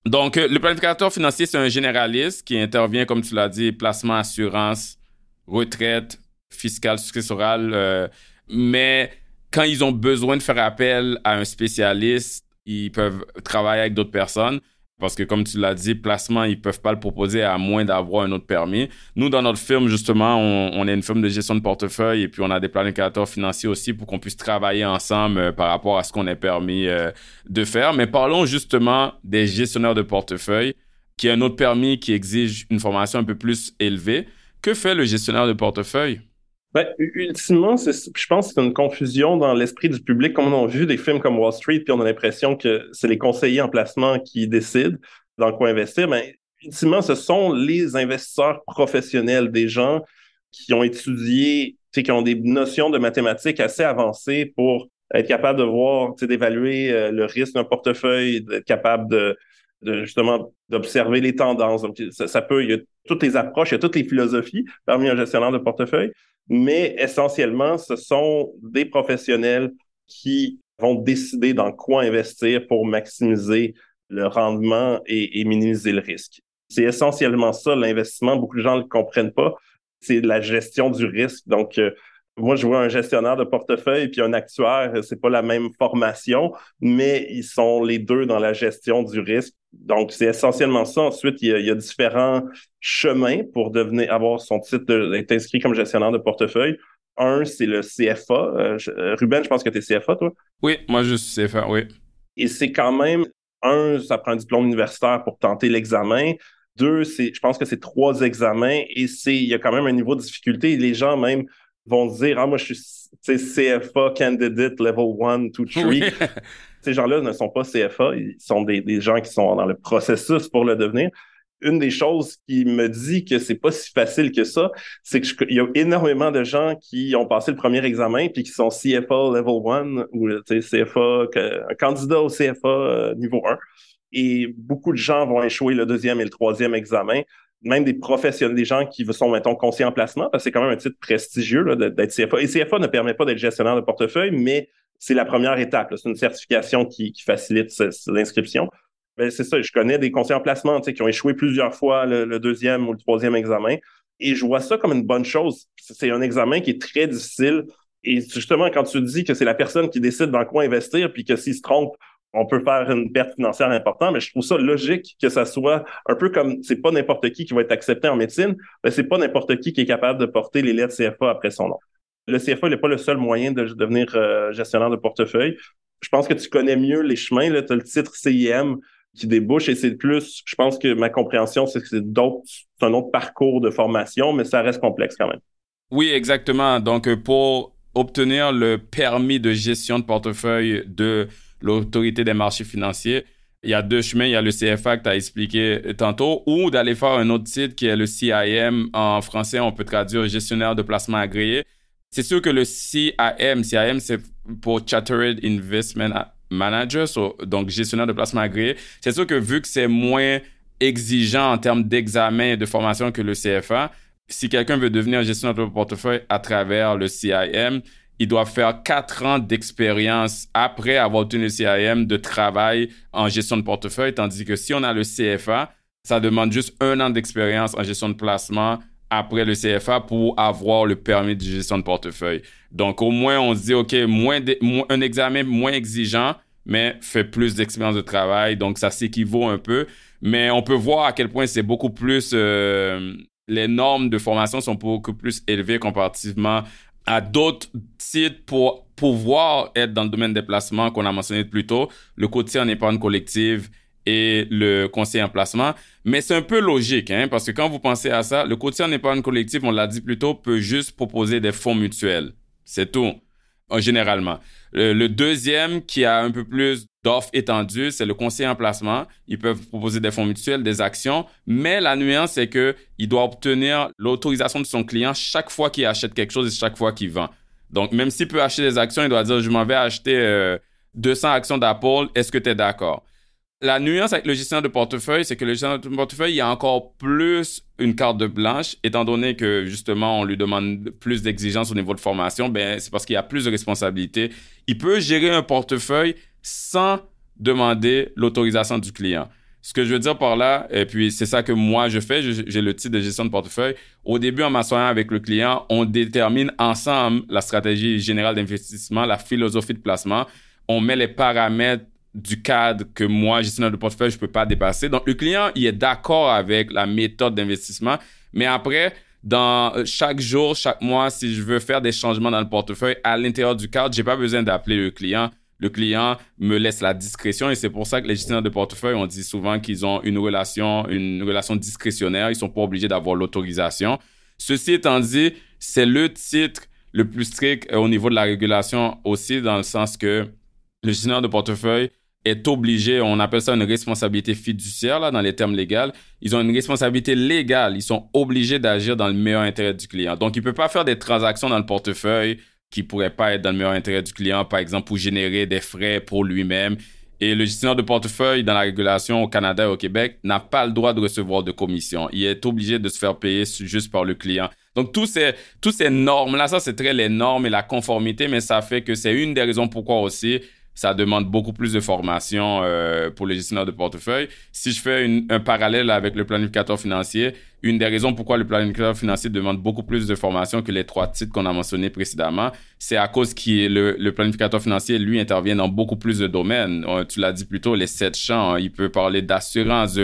Donc, euh, le planificateur financier, c'est un généraliste qui intervient, comme tu l'as dit, placement, assurance, retraite, fiscale, successorale. Euh, mais quand ils ont besoin de faire appel à un spécialiste, ils peuvent travailler avec d'autres personnes. Parce que, comme tu l'as dit, placement, ils peuvent pas le proposer à moins d'avoir un autre permis. Nous, dans notre firme, justement, on, est une firme de gestion de portefeuille et puis on a des planificateurs financiers aussi pour qu'on puisse travailler ensemble euh, par rapport à ce qu'on est permis euh, de faire. Mais parlons justement des gestionnaires de portefeuille, qui est un autre permis qui exige une formation un peu plus élevée. Que fait le gestionnaire de portefeuille? Ben, ultimement, je pense que c'est une confusion dans l'esprit du public. Comme on a vu des films comme Wall Street, puis on a l'impression que c'est les conseillers en placement qui décident dans quoi investir. Mais ben, ultimement, ce sont les investisseurs professionnels, des gens qui ont étudié qui ont des notions de mathématiques assez avancées pour être capable de voir, d'évaluer euh, le risque d'un portefeuille, d'être capable de, justement d'observer les tendances. Donc, ça, peut, il y a toutes les approches, il y a toutes les philosophies parmi un gestionnaire de portefeuille, mais essentiellement, ce sont des professionnels qui vont décider dans quoi investir pour maximiser le rendement et, minimiser le risque. C'est essentiellement ça, l'investissement. Beaucoup de gens ne le comprennent pas. C'est la gestion du risque. Donc, euh, moi, je vois un gestionnaire de portefeuille puis un actuaire, c'est pas la même formation, mais ils sont les deux dans la gestion du risque. Donc, c'est essentiellement ça. Ensuite, il y, a, différents chemins pour devenir avoir son titre d'être inscrit comme gestionnaire de portefeuille. Un, c'est le CFA. Euh, euh, Ruben, je pense que tu es CFA, toi? Oui, moi, je suis CFA, oui. Et c'est quand même, un, ça prend un diplôme universitaire pour tenter l'examen. Deux, c'est, je pense que c'est trois examens et c'est, il y a quand même un niveau de difficulté. Les gens même vont dire, ah, moi, je suis CFA candidate level 1, 2, 3. Ces gens-là ne sont pas CFA, ils sont des, des, gens qui sont dans le processus pour le devenir. Une des choses qui me dit que c'est pas si facile que ça, c'est qu'il y a énormément de gens qui ont passé le premier examen puis qui sont CFA level 1 ou CFA, un candidat au CFA euh, niveau 1 et beaucoup de gens vont échouer le deuxième et le troisième examen. Même des professionnels, des gens qui sont, mettons, conseillers en placement, parce que c'est quand même un titre prestigieux d'être CFA. Et CFA ne permet pas d'être gestionnaire de portefeuille, mais c'est la première étape. C'est une certification qui, facilite l'inscription. Ben, c'est ça, je connais des conseillers en placement qui ont échoué plusieurs fois le, deuxième ou le troisième examen. Et je vois ça comme une bonne chose. C'est un examen qui est très difficile. Et justement, quand tu dis que c'est la personne qui décide dans quoi investir, puis que s'il se trompe on peut faire une perte financière importante, mais je trouve ça logique que ça soit un peu comme c'est pas n'importe qui qui va être accepté en médecine, mais c'est pas n'importe qui qui est capable de porter les lettres CFA après son nom. Le CFA n'est pas le seul moyen de devenir euh, gestionnaire de portefeuille. Je pense que tu connais mieux les chemins. Tu as le titre CIM qui débouche et c'est plus, je pense que ma compréhension, c'est que c'est un autre parcours de formation, mais ça reste complexe quand même. Oui, exactement. Donc, pour obtenir le permis de gestion de portefeuille de l'autorité des marchés financiers. Il y a deux chemins. Il y a le CFA que tu as expliqué tantôt ou d'aller faire un autre titre qui est le CIM. En français, on peut traduire gestionnaire de placement agréé. C'est sûr que le CIM, CIM, c'est pour Chartered Investment Manager, donc gestionnaire de placement agréé. C'est sûr que vu que c'est moins exigeant en termes d'examen et de formation que le CFA, si quelqu'un veut devenir gestionnaire de portefeuille à travers le CIM, il doit faire quatre ans d'expérience après avoir obtenu le CIM de travail en gestion de portefeuille, tandis que si on a le CFA, ça demande juste un an d'expérience en gestion de placement après le CFA pour avoir le permis de gestion de portefeuille. Donc, au moins, on se dit, OK, moins, un examen moins exigeant, mais fait plus d'expérience de travail. Donc, ça s'équivaut un peu. Mais on peut voir à quel point c'est beaucoup plus... Euh, les normes de formation sont beaucoup plus élevées comparativement à d'autres sites pour pouvoir être dans le domaine des placements qu'on a mentionné plus tôt, le courtier en épargne collective et le conseiller en placement. Mais c'est un peu logique, hein, parce que quand vous pensez à ça, le courtier en épargne collective, on l'a dit plus tôt, peut juste proposer des fonds mutuels. C'est tout, généralement. Le, deuxième, qui a un peu plus d'offres étendues, c'est le conseiller en placement. Ils peuvent proposer des fonds mutuels, des actions, mais la nuance, c'est que il doit obtenir l'autorisation de son client chaque fois qu'il achète quelque chose et chaque fois qu'il vend. Donc, même s'il peut acheter des actions, il doit dire, je m'en vais acheter 200 euh, actions d'Apple, est-ce que tu es d'accord? La nuance avec le gestionnaire de portefeuille, c'est que le gestionnaire de portefeuille, il y a encore plus une carte de blanche, étant donné que justement on lui demande plus d'exigences au niveau de formation, ben c'est parce qu'il y a plus de responsabilités. Il peut gérer un portefeuille sans demander l'autorisation du client. Ce que je veux dire par là, et puis c'est ça que moi je fais, j'ai le titre de gestion de portefeuille. Au début, en m'assoyant avec le client, on détermine ensemble la stratégie générale d'investissement, la philosophie de placement. On met les paramètres du cadre que moi, gestionnaire de portefeuille, je peux pas dépasser. Donc, le client, il est d'accord avec la méthode d'investissement, mais après, dans euh, chaque jour, chaque mois, si je veux faire des changements dans le portefeuille à l'intérieur du cadre, j'ai pas besoin d'appeler le client. Le client me laisse la discrétion et c'est pour ça que les gestionnaires de portefeuille, on dit souvent qu'ils ont une relation, une relation discrétionnaire. Ils sont pas obligés d'avoir l'autorisation. Ceci étant dit, c'est le titre le plus strict euh, au niveau de la régulation aussi dans le sens que le gestionnaire de portefeuille est obligé, on appelle ça une responsabilité fiduciaire là, dans les termes légaux, ils ont une responsabilité légale, ils sont obligés d'agir dans le meilleur intérêt du client. Donc, il ne peut pas faire des transactions dans le portefeuille qui ne pourraient pas être dans le meilleur intérêt du client, par exemple pour générer des frais pour lui-même. Et le gestionnaire de portefeuille dans la régulation au Canada et au Québec n'a pas le droit de recevoir de commission. Il est obligé de se faire payer juste par le client. Donc, tous ces normes-là, ça, c'est très les normes et la conformité, mais ça fait que c'est une des raisons pourquoi aussi ça demande beaucoup plus de formation euh, pour les gestionnaires de portefeuille. Si je fais un parallèle avec le planificateur financier, une des raisons pourquoi le planificateur financier demande beaucoup plus de formation que les trois titres qu'on a mentionnés précédemment, c'est à cause que le, planificateur financier, lui, intervient dans beaucoup plus de domaines. Euh, tu l'as dit plus tôt, les sept champs. Hein. il peut parler d'assurance,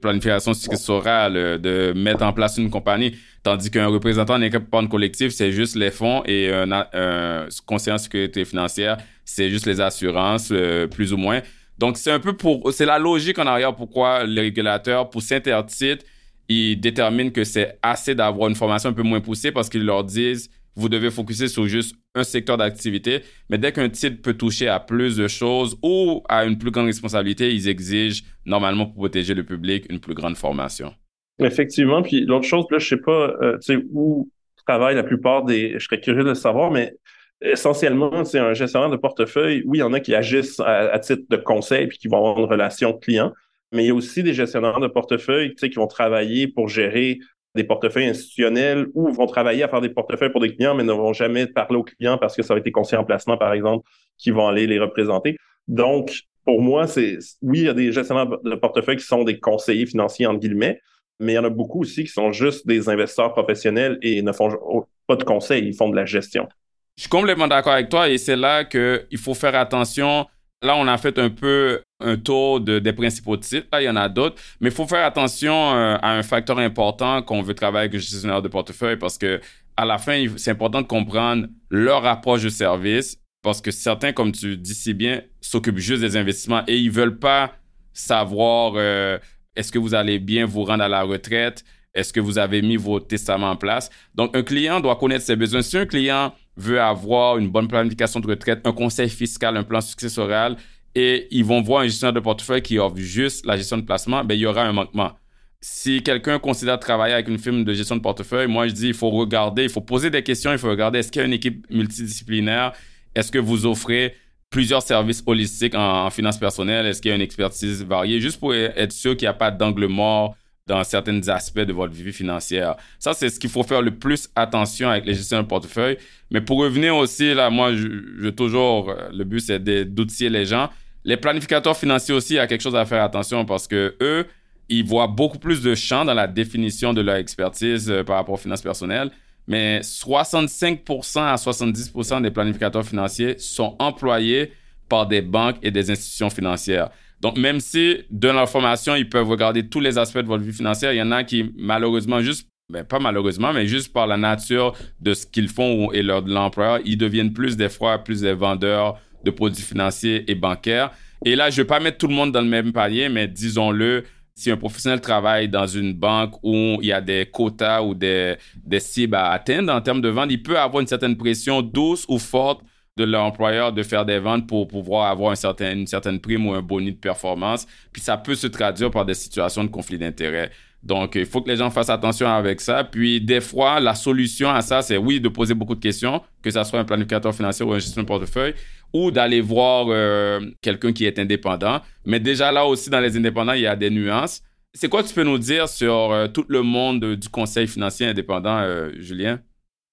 planification successorale, de mettre en place une compagnie. Tandis qu'un représentant d'un épargne collectif, c'est juste les fonds et un, un conseiller en sécurité financière, c'est juste les assurances, euh, plus ou moins. Donc, c'est un peu pour, c'est la logique en arrière pourquoi les régulateurs, pour s'intertitre, ils déterminent que c'est assez d'avoir une formation un peu moins poussée parce qu'ils leur disent, vous devez focuser sur juste un secteur d'activité. Mais dès qu'un titre peut toucher à plus de choses ou à une plus grande responsabilité, ils exigent normalement pour protéger le public une plus grande formation. Effectivement. Puis l'autre chose, là, je sais pas euh, où travaillent la plupart des. Je serais curieux de le savoir, mais essentiellement, c'est un gestionnaire de portefeuille. Oui, il y en a qui agissent à, titre de conseil puis qui vont avoir une relation client, mais il y a aussi des gestionnaires de portefeuille qui vont travailler pour gérer des portefeuilles institutionnels ou vont travailler à faire des portefeuilles pour des clients, mais ne vont jamais parler aux clients parce que ça a été conseillé en placement, par exemple, qui vont aller les représenter. Donc, pour moi, c'est oui, il y a des gestionnaires de portefeuille qui sont des conseillers financiers, entre guillemets, mais il y en a beaucoup aussi qui sont juste des investisseurs professionnels et ne font pas de conseils, ils font de la gestion. Je suis complètement d'accord avec toi et c'est là qu'il faut faire attention. Là, on a fait un peu un tour de, des principaux titres. Là, il y en a d'autres. Mais il faut faire attention euh, à un facteur important qu'on veut travailler avec le gestionnaire de portefeuille parce que à la fin, c'est important de comprendre leur approche de service parce que certains, comme tu dis si bien, s'occupent juste des investissements et ils veulent pas savoir euh, est-ce que vous allez bien vous rendre à la retraite? Est-ce que vous avez mis vos testaments en place? Donc, un client doit connaître ses besoins. Si un client veut avoir une bonne planification de retraite, un conseil fiscal, un plan successoral, et ils vont voir un gestionnaire de portefeuille qui offre juste la gestion de placement, ben, il y aura un manquement. Si quelqu'un considère travailler avec une firme de gestion de portefeuille, moi, je dis, il faut regarder, il faut poser des questions, il faut regarder, est-ce qu'il y a une équipe multidisciplinaire? Est-ce que vous offrez plusieurs services holistiques en, finances personnelles? Est-ce qu'il y a une expertise variée? Juste pour être sûr qu'il n'y a pas d'angle mort dans certains aspects de votre vie financière. Ça, c'est ce qu'il faut faire le plus attention avec les gestions de portefeuille. Mais pour revenir aussi, là, moi, je, je toujours, euh, le but, c'est d'outiller les gens. Les planificateurs financiers aussi, il y a quelque chose à faire attention parce que eux, ils voient beaucoup plus de champs dans la définition de leur expertise euh, par rapport aux finances personnelles mais 65% à 70% des planificateurs financiers sont employés par des banques et des institutions financières. Donc, même si dans leur formation, ils peuvent regarder tous les aspects de votre vie financière, il y en a qui, malheureusement, juste, ben, pas malheureusement, mais juste par la nature de ce qu'ils font et leur de l'employeur, ils deviennent plus des fois plus des vendeurs de produits financiers et bancaires. Et là, je ne vais pas mettre tout le monde dans le même panier, mais disons-le, si un professionnel travaille dans une banque où il y a des quotas ou des, cibles à atteindre en termes de vente, il peut avoir une certaine pression douce ou forte de l'employeur de faire des ventes pour pouvoir avoir un certain, une certaine prime ou un bonus de performance. Puis ça peut se traduire par des situations de conflit d'intérêt. Donc, il faut que les gens fassent attention avec ça. Puis, des fois, la solution à ça, c'est oui, de poser beaucoup de questions, que ce soit un planificateur financier ou un gestionnaire de portefeuille, ou d'aller voir euh, quelqu'un qui est indépendant. Mais déjà là aussi, dans les indépendants, il y a des nuances. C'est quoi tu peux nous dire sur euh, tout le monde du conseil financier indépendant, euh, Julien?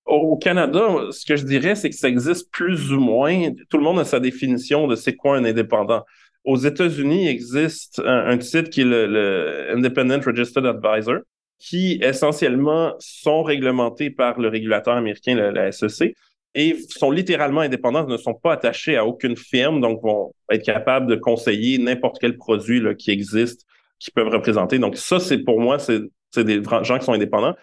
Au Canada, ce que je dirais, c'est que ça existe plus ou moins. Tout le monde a sa définition de c'est quoi un indépendant. Aux États-Unis, il existe un, titre qui est le, Independent Registered Advisor, qui essentiellement sont réglementés par le régulateur américain, la SEC et sont littéralement indépendants, ne sont pas attachés à aucune firme, donc vont être capables de conseiller n'importe quel produit qui existe, qui peuvent représenter. Donc ça, c'est pour moi, c'est des gens qui sont indépendants.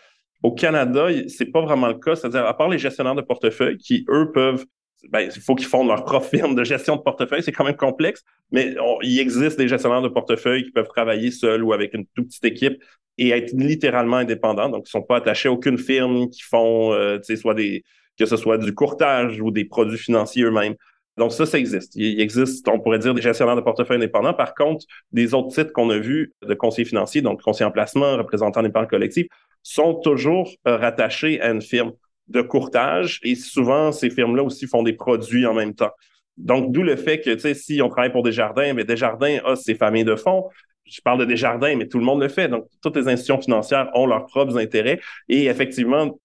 Au Canada, c'est pas vraiment le cas, c'est-à-dire à part les gestionnaires de portefeuille qui, eux, peuvent ben, il faut qu'ils fondent leur propre firme de gestion de portefeuille, c'est quand même complexe, mais il existe des gestionnaires de portefeuille qui peuvent travailler seuls ou avec une toute petite équipe et être littéralement indépendants, donc ils sont pas attachés à aucune firme qui font, euh, soit des, que ce soit du courtage ou des produits financiers eux-mêmes. Donc ça, ça existe. Il existe, on pourrait dire, des gestionnaires de portefeuille indépendants. Par contre, des autres titres qu'on a vus de conseillers financiers, donc conseillers en placement, représentants d'épargne collective, sont toujours euh, rattachés à une firme de courtage et souvent, ces firmes-là aussi font des produits en même temps. Donc, d'où le fait que, tu sais, si on travaille pour Desjardins, mais Desjardins a ses familles de fonds. Je parle de Desjardins, mais tout le monde le fait. Donc, toutes les institutions financières ont leurs propres intérêts. Et effectivement,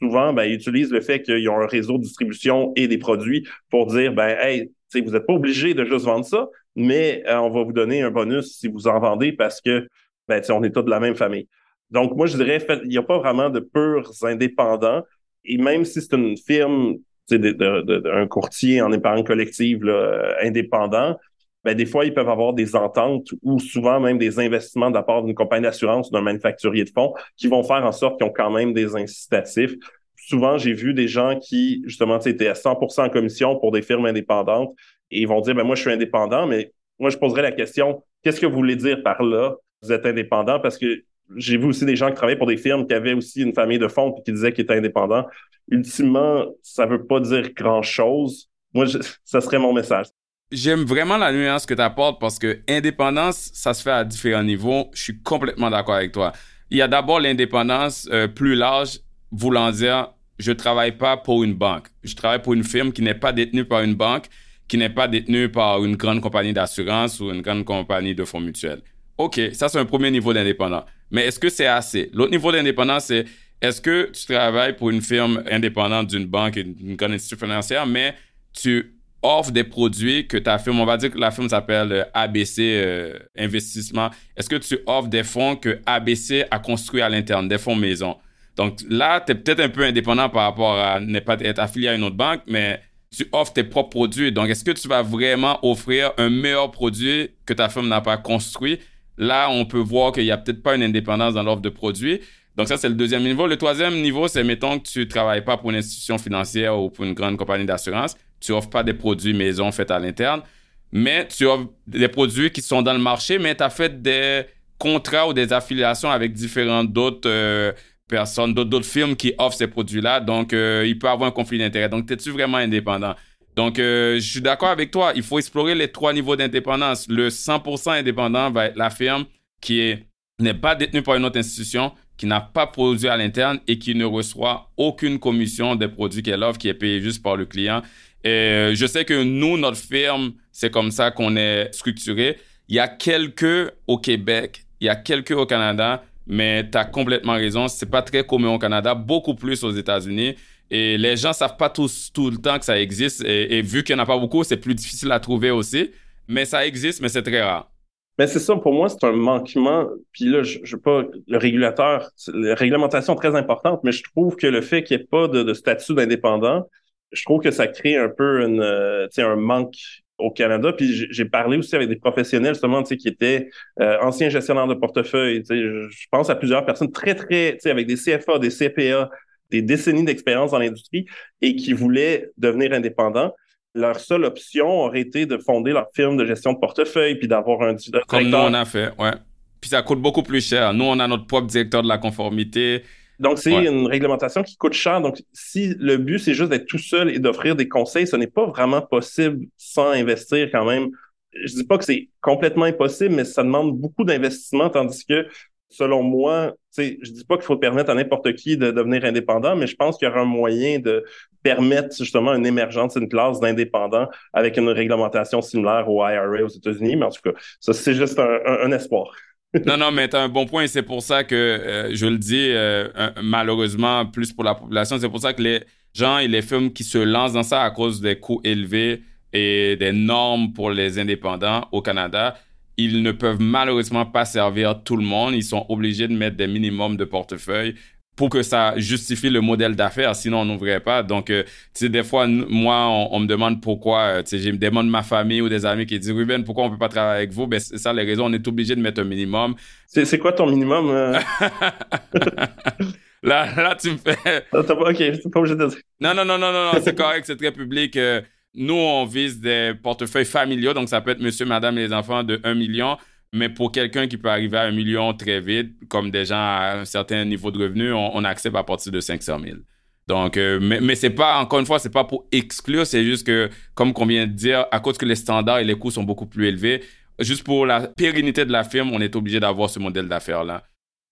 souvent, ben, ils utilisent le fait qu'ils ont un réseau de distribution et des produits pour dire, ben, hey, vous n'êtes pas obligé de juste vendre ça, mais euh, on va vous donner un bonus si vous en vendez parce que, ben, on est tous de la même famille. Donc, moi, je dirais, il n'y a pas vraiment de purs indépendants. Et même si c'est une firme, un courtier en épargne collective euh, indépendant, ben, des fois, ils peuvent avoir des ententes ou souvent même des investissements de la part d'une compagnie d'assurance, d'un manufacturier de fonds qui vont faire en sorte qu'ils ont quand même des incitatifs. Souvent, j'ai vu des gens qui, justement, étaient à 100 en commission pour des firmes indépendantes et ils vont dire, ben, moi, je suis indépendant, mais moi, je poserais la question, qu'est-ce que vous voulez dire par là? Vous êtes indépendant parce que j'ai vu aussi des gens qui travaillaient pour des firmes qui avaient aussi une famille de fonds et qui disaient qu'ils étaient indépendants. Ultimement, ça veut pas dire grand-chose. Moi, ça serait mon message. J'aime vraiment la nuance que tu apportes parce que indépendance, ça se fait à différents niveaux. Je suis complètement d'accord avec toi. Il y a d'abord l'indépendance euh, plus large, voulant dire je travaille pas pour une banque. Je travaille pour une firme qui n'est pas détenue par une banque, qui n'est pas détenue par une grande compagnie d'assurance ou une grande compagnie de fonds mutuels. OK, ça c'est un premier niveau d'indépendance. Mais est-ce que c'est assez? L'autre niveau d'indépendance, c'est est-ce que tu travailles pour une firme indépendante d'une banque, une grande institution financière, mais tu offres des produits que ta firme, on va dire que la firme s'appelle euh, ABC euh, Investissement. Est-ce que tu offres des fonds que ABC a construits à l'interne, des fonds maison? Donc là, tu es peut-être un peu indépendant par rapport à ne pas être affilié à une autre banque, mais tu offres tes propres produits. Donc, est-ce que tu vas vraiment offrir un meilleur produit que ta firme n'a pas construit? Là, on peut voir qu'il n'y a peut-être pas une indépendance dans l'offre de produits. Donc ça, c'est le deuxième niveau. Le troisième niveau, c'est mettons que tu travailles pas pour une institution financière ou pour une grande compagnie d'assurance. Tu offres pas des produits maison faits à l'interne, mais tu offres des produits qui sont dans le marché, mais tu as fait des contrats ou des affiliations avec différentes d'autres euh, personnes, d'autres firmes qui offrent ces produits-là. Donc, euh, il peut avoir un conflit d'intérêt. Donc, es-tu vraiment indépendant? Donc, euh, je suis d'accord avec toi. Il faut explorer les trois niveaux d'indépendance. Le 100% indépendant va être la firme qui n'est pas détenue par une autre institution, qui n'a pas produit à l'interne et qui ne reçoit aucune commission des produits qu'elle offre, qui est payée juste par le client. Et euh, je sais que nous, notre firme, c'est comme ça qu'on est structuré. Il y a quelques au Québec, il y a quelques au Canada, mais tu as complètement raison, c'est pas très commun au Canada, beaucoup plus aux États-Unis. Et les gens savent pas tous tout le temps que ça existe. Et, vu qu'il n'y en a pas beaucoup, c'est plus difficile à trouver aussi. Mais ça existe, mais c'est très rare. Mais c'est ça, pour moi, c'est un manquement. Puis là, je, je pas, le régulateur, la réglementation est très importante, mais je trouve que le fait qu'il n'y ait pas de, statut d'indépendant, je trouve que ça crée un peu un manque au Canada. Puis j'ai parlé aussi avec des professionnels justement, qui étaient euh, anciens gestionnaires de portefeuille. Je, pense à plusieurs personnes très, très, avec des CFA, des CPA, des décennies d'expérience dans l'industrie et qui voulaient devenir indépendants, leur seule option aurait été de fonder leur firme de gestion de portefeuille puis d'avoir un directeur. Comme nous, on a fait, ouais. Puis ça coûte beaucoup plus cher. Nous, on a notre propre directeur de la conformité. Donc, c'est une réglementation qui coûte cher. Donc, si le but, c'est juste d'être tout seul et d'offrir des conseils, ce n'est pas vraiment possible sans investir quand même. Je dis pas que c'est complètement impossible, mais ça demande beaucoup d'investissement, tandis que selon moi, je dis pas qu'il faut permettre à n'importe qui de devenir indépendant, mais je pense qu'il y aura un moyen de permettre justement une émergence d'une classe d'indépendants avec une réglementation similaire au IRA aux États-Unis. Mais en tout cas, c'est juste un, espoir. non, non, mais tu as un bon point. C'est pour ça que euh, je le dis, euh, malheureusement, plus pour la population, c'est pour ça que les gens et les firmes qui se lancent dans ça à cause des coûts élevés et des normes pour les indépendants au Canada, ils ne peuvent malheureusement pas servir tout le monde. Ils sont obligés de mettre des minimums de portefeuille pour que ça justifie le modèle d'affaires, sinon on n'ouvrait pas. Donc, euh, tu sais, des fois, moi, on, me demande pourquoi, euh, tu sais, je me demande ma famille ou des amis qui disent, Ruben, pourquoi on peut pas travailler avec vous? Ben, c'est ça les raisons, on est obligé de mettre un minimum. C'est quoi ton minimum? Euh? là, là, tu me fais... ok, c'est pas obligé de dire. Non, non, non, non, non, non c'est correct, c'est très public. Nous, on vise des portefeuilles familiaux, donc ça peut être monsieur, madame et les enfants de 1 million. Mais pour quelqu'un qui peut arriver à 1 million très vite, comme des gens à un certain niveau de revenu, on, accepte à partir de 500 000. Donc, euh, mais, mais c'est pas, encore une fois, c'est pas pour exclure, c'est juste que, comme qu'on vient de dire, à cause que les standards et les coûts sont beaucoup plus élevés, juste pour la pérennité de la firme, on est obligé d'avoir ce modèle d'affaires-là.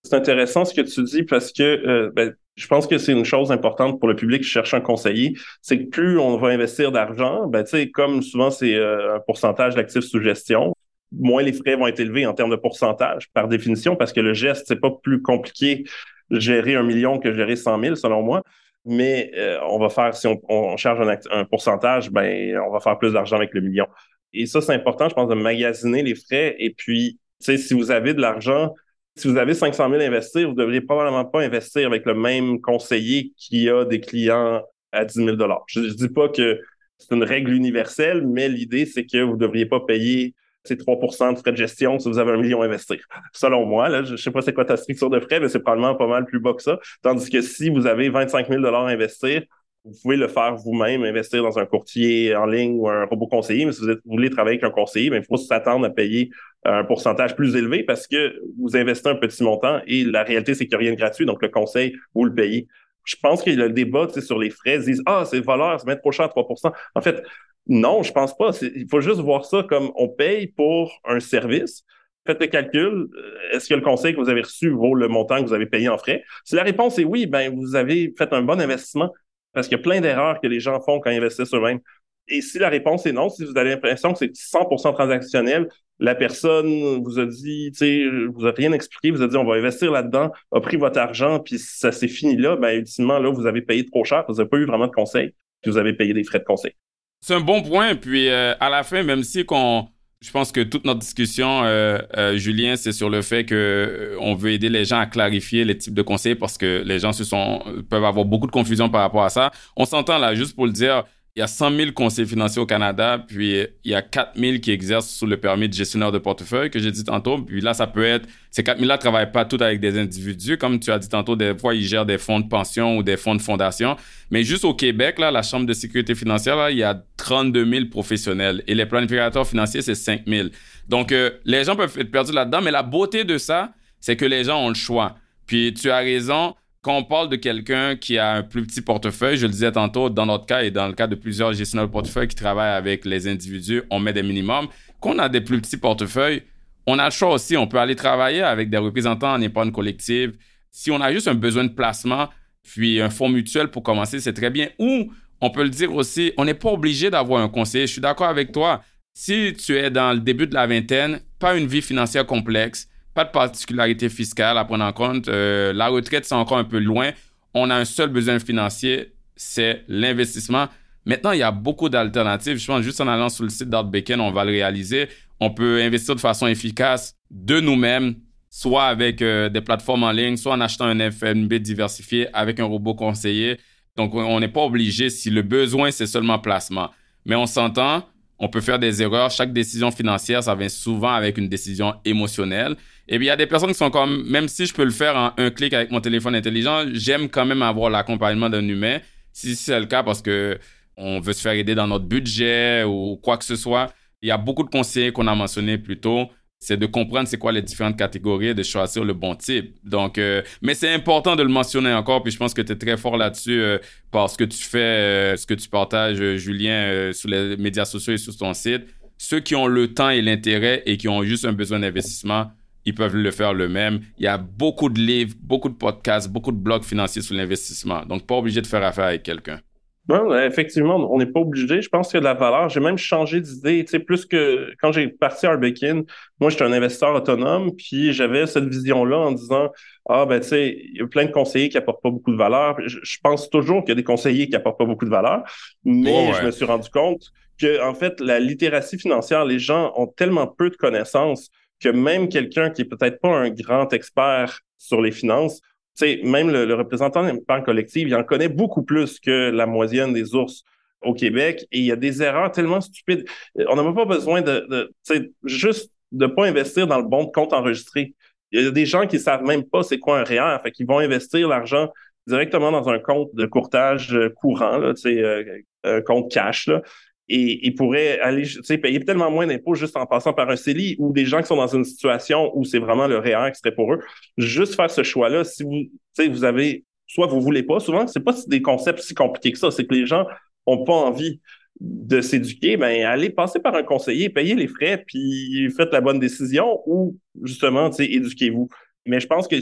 C'est intéressant ce que tu dis parce que euh, ben, je pense que c'est une chose importante pour le public qui cherche un conseiller, c'est que plus on va investir d'argent, ben, comme souvent c'est euh, un pourcentage d'actifs sous gestion, moins les frais vont être élevés en termes de pourcentage par définition parce que le geste, c'est pas plus compliqué gérer un million que gérer 100 000 selon moi. Mais euh, on va faire, si on, charge un, un, pourcentage, ben on va faire plus d'argent avec le million. Et ça, c'est important, je pense, de magasiner les frais. Et puis, si vous avez de l'argent, si vous avez 500 000 à investir, vous ne devriez probablement pas investir avec le même conseiller qui a des clients à 10 000 Je ne dis pas que c'est une règle universelle, mais l'idée, c'est que vous ne devriez pas payer ces 3% de frais de gestion si vous avez un million à investir. Selon moi, là, je ne sais pas c'est quoi ta structure de frais, mais c'est probablement pas mal plus bas que ça. Tandis que si vous avez 25 000 à investir, vous pouvez le faire vous-même, investir dans un courtier en ligne ou un robot conseiller, mais si vous, voulez travailler avec un conseiller, ben, il faut s'attendre à payer un pourcentage plus élevé parce que vous investissez un petit montant et la réalité, c'est qu'il n'y a rien de gratuit, donc le conseil, vous le payez. Je pense a le débat sur les frais, ils disent Ah, c'est voleur, c'est mettre trop cher à 3% En fait, non, je pense pas. Il faut juste voir ça comme on paye pour un service. Faites le calcul. Est-ce que le conseil que vous avez reçu vaut le montant que vous avez payé en frais? Si la réponse est oui, ben vous avez fait un bon investissement parce qu'il y a plein d'erreurs que les gens font quand ils investissent eux-mêmes. Et si la réponse est non, si vous avez l'impression que c'est 100% transactionnel, la personne vous a dit, tu sais, vous a rien expliqué, vous a dit on va investir là-dedans, a pris votre argent, puis ça s'est fini là, ben ultimement là vous avez payé trop cher, vous n'avez pas eu vraiment de conseil, puis vous avez payé des frais de conseil. C'est un bon point, puis euh, à la fin, même si qu'on je pense que toute notre discussion, euh, euh, Julien, c'est sur le fait que euh, on veut aider les gens à clarifier les types de conseils parce que les gens se sont peuvent avoir beaucoup de confusion par rapport à ça. On s'entend là, juste pour le dire, il y a 100 000 conseillers financiers au Canada, puis il y a 4 000 qui exercent sous le permis de gestionnaire de portefeuille que j'ai dit tantôt. Puis là, ça peut être, ces 4 000-là ne travaillent pas tous avec des individus. Comme tu as dit tantôt, des fois, ils gèrent des fonds de pension ou des fonds de fondation. Mais juste au Québec, là, la Chambre de sécurité financière, là, il y a 32 000 professionnels. Et les planificateurs financiers, c'est 5 000. Donc, euh, les gens peuvent être perdus là-dedans. Mais la beauté de ça, c'est que les gens ont le choix. Puis tu as raison quand on parle de quelqu'un qui a un plus petit portefeuille, je le disais tantôt, dans notre cas et dans le cas de plusieurs gestionnaires de portefeuille qui travaillent avec les individus, on met des minimums. Quand on a des plus petits portefeuilles, on a le choix aussi. On peut aller travailler avec des représentants en épargne collective. Si on a juste un besoin de placement, puis un fonds mutuel pour commencer, c'est très bien. Ou on peut le dire aussi, on n'est pas obligé d'avoir un conseiller. Je suis d'accord avec toi. Si tu es dans le début de la vingtaine, pas une vie financière complexe, pas de particularité fiscale à prendre en compte. Euh, la retraite, c'est encore un peu loin. On a un seul besoin financier, c'est l'investissement. Maintenant, il y a beaucoup d'alternatives. Je pense juste en allant sur le site d'Artbacon, on va le réaliser. On peut investir de façon efficace de nous-mêmes, soit avec euh, des plateformes en ligne, soit en achetant un FNB diversifié avec un robot conseiller. Donc, on n'est pas obligé si le besoin, c'est seulement placement. Mais on s'entend, on peut faire des erreurs. Chaque décision financière, ça vient souvent avec une décision émotionnelle. Et puis, il y a des personnes qui sont comme, même si je peux le faire en un clic avec mon téléphone intelligent, j'aime quand même avoir l'accompagnement d'un humain. Si c'est le cas parce que on veut se faire aider dans notre budget ou quoi que ce soit. Il y a beaucoup de conseils qu'on a mentionnés plus tôt. C'est de comprendre c'est quoi les différentes catégories et de choisir le bon type. Donc, euh, mais c'est important de le mentionner encore. Puis je pense que tu es très fort là-dessus euh, parce que tu fais, euh, ce que tu partages, Julien, sur les médias sociaux et sur ton site. Ceux qui ont le temps et l'intérêt et qui ont juste un besoin d'investissement, ils peuvent le faire le même. Il y a beaucoup de livres, beaucoup de podcasts, beaucoup de blogs financiers sur l'investissement. Donc, pas obligé de faire affaire avec quelqu'un. Non, effectivement, on n'est pas obligé. Je pense qu'il y a de la valeur. J'ai même changé d'idée. Tu sais, plus que quand j'ai parti à Arbekin, moi, j'étais un investisseur autonome, puis j'avais cette vision-là en disant Ah, ben, tu sais, il y a plein de conseillers qui apportent pas beaucoup de valeur. Je, pense toujours qu'il y a des conseillers qui apportent pas beaucoup de valeur, mais je me suis rendu compte que, en fait, la littératie financière, les gens ont tellement peu de connaissances que même quelqu'un qui est peut-être pas un grand expert sur les finances, sais, même le, représentant d'épargne collective, il en connaît beaucoup plus que la moyenne des ours au Québec et il y a des erreurs tellement stupides. On n'a pas besoin de, de juste de pas investir dans le bon compte enregistré. Il y a des gens qui savent même pas c'est quoi un REER, fait qu'ils vont investir l'argent directement dans un compte de courtage courant, là, euh, un compte cash, là, et ils pourraient aller payer tellement moins d'impôts juste en passant par un CELI ou des gens qui sont dans une situation où c'est vraiment le REER qui serait pour eux. Juste faire ce choix-là, si vous, vous avez soit vous voulez pas. Souvent, c'est pas des concepts si compliqués que ça. C'est que les gens ont pas envie de s'éduquer, ben allez passer par un conseiller, payez les frais, puis faites la bonne décision ou justement, éduquez-vous. Mais je pense que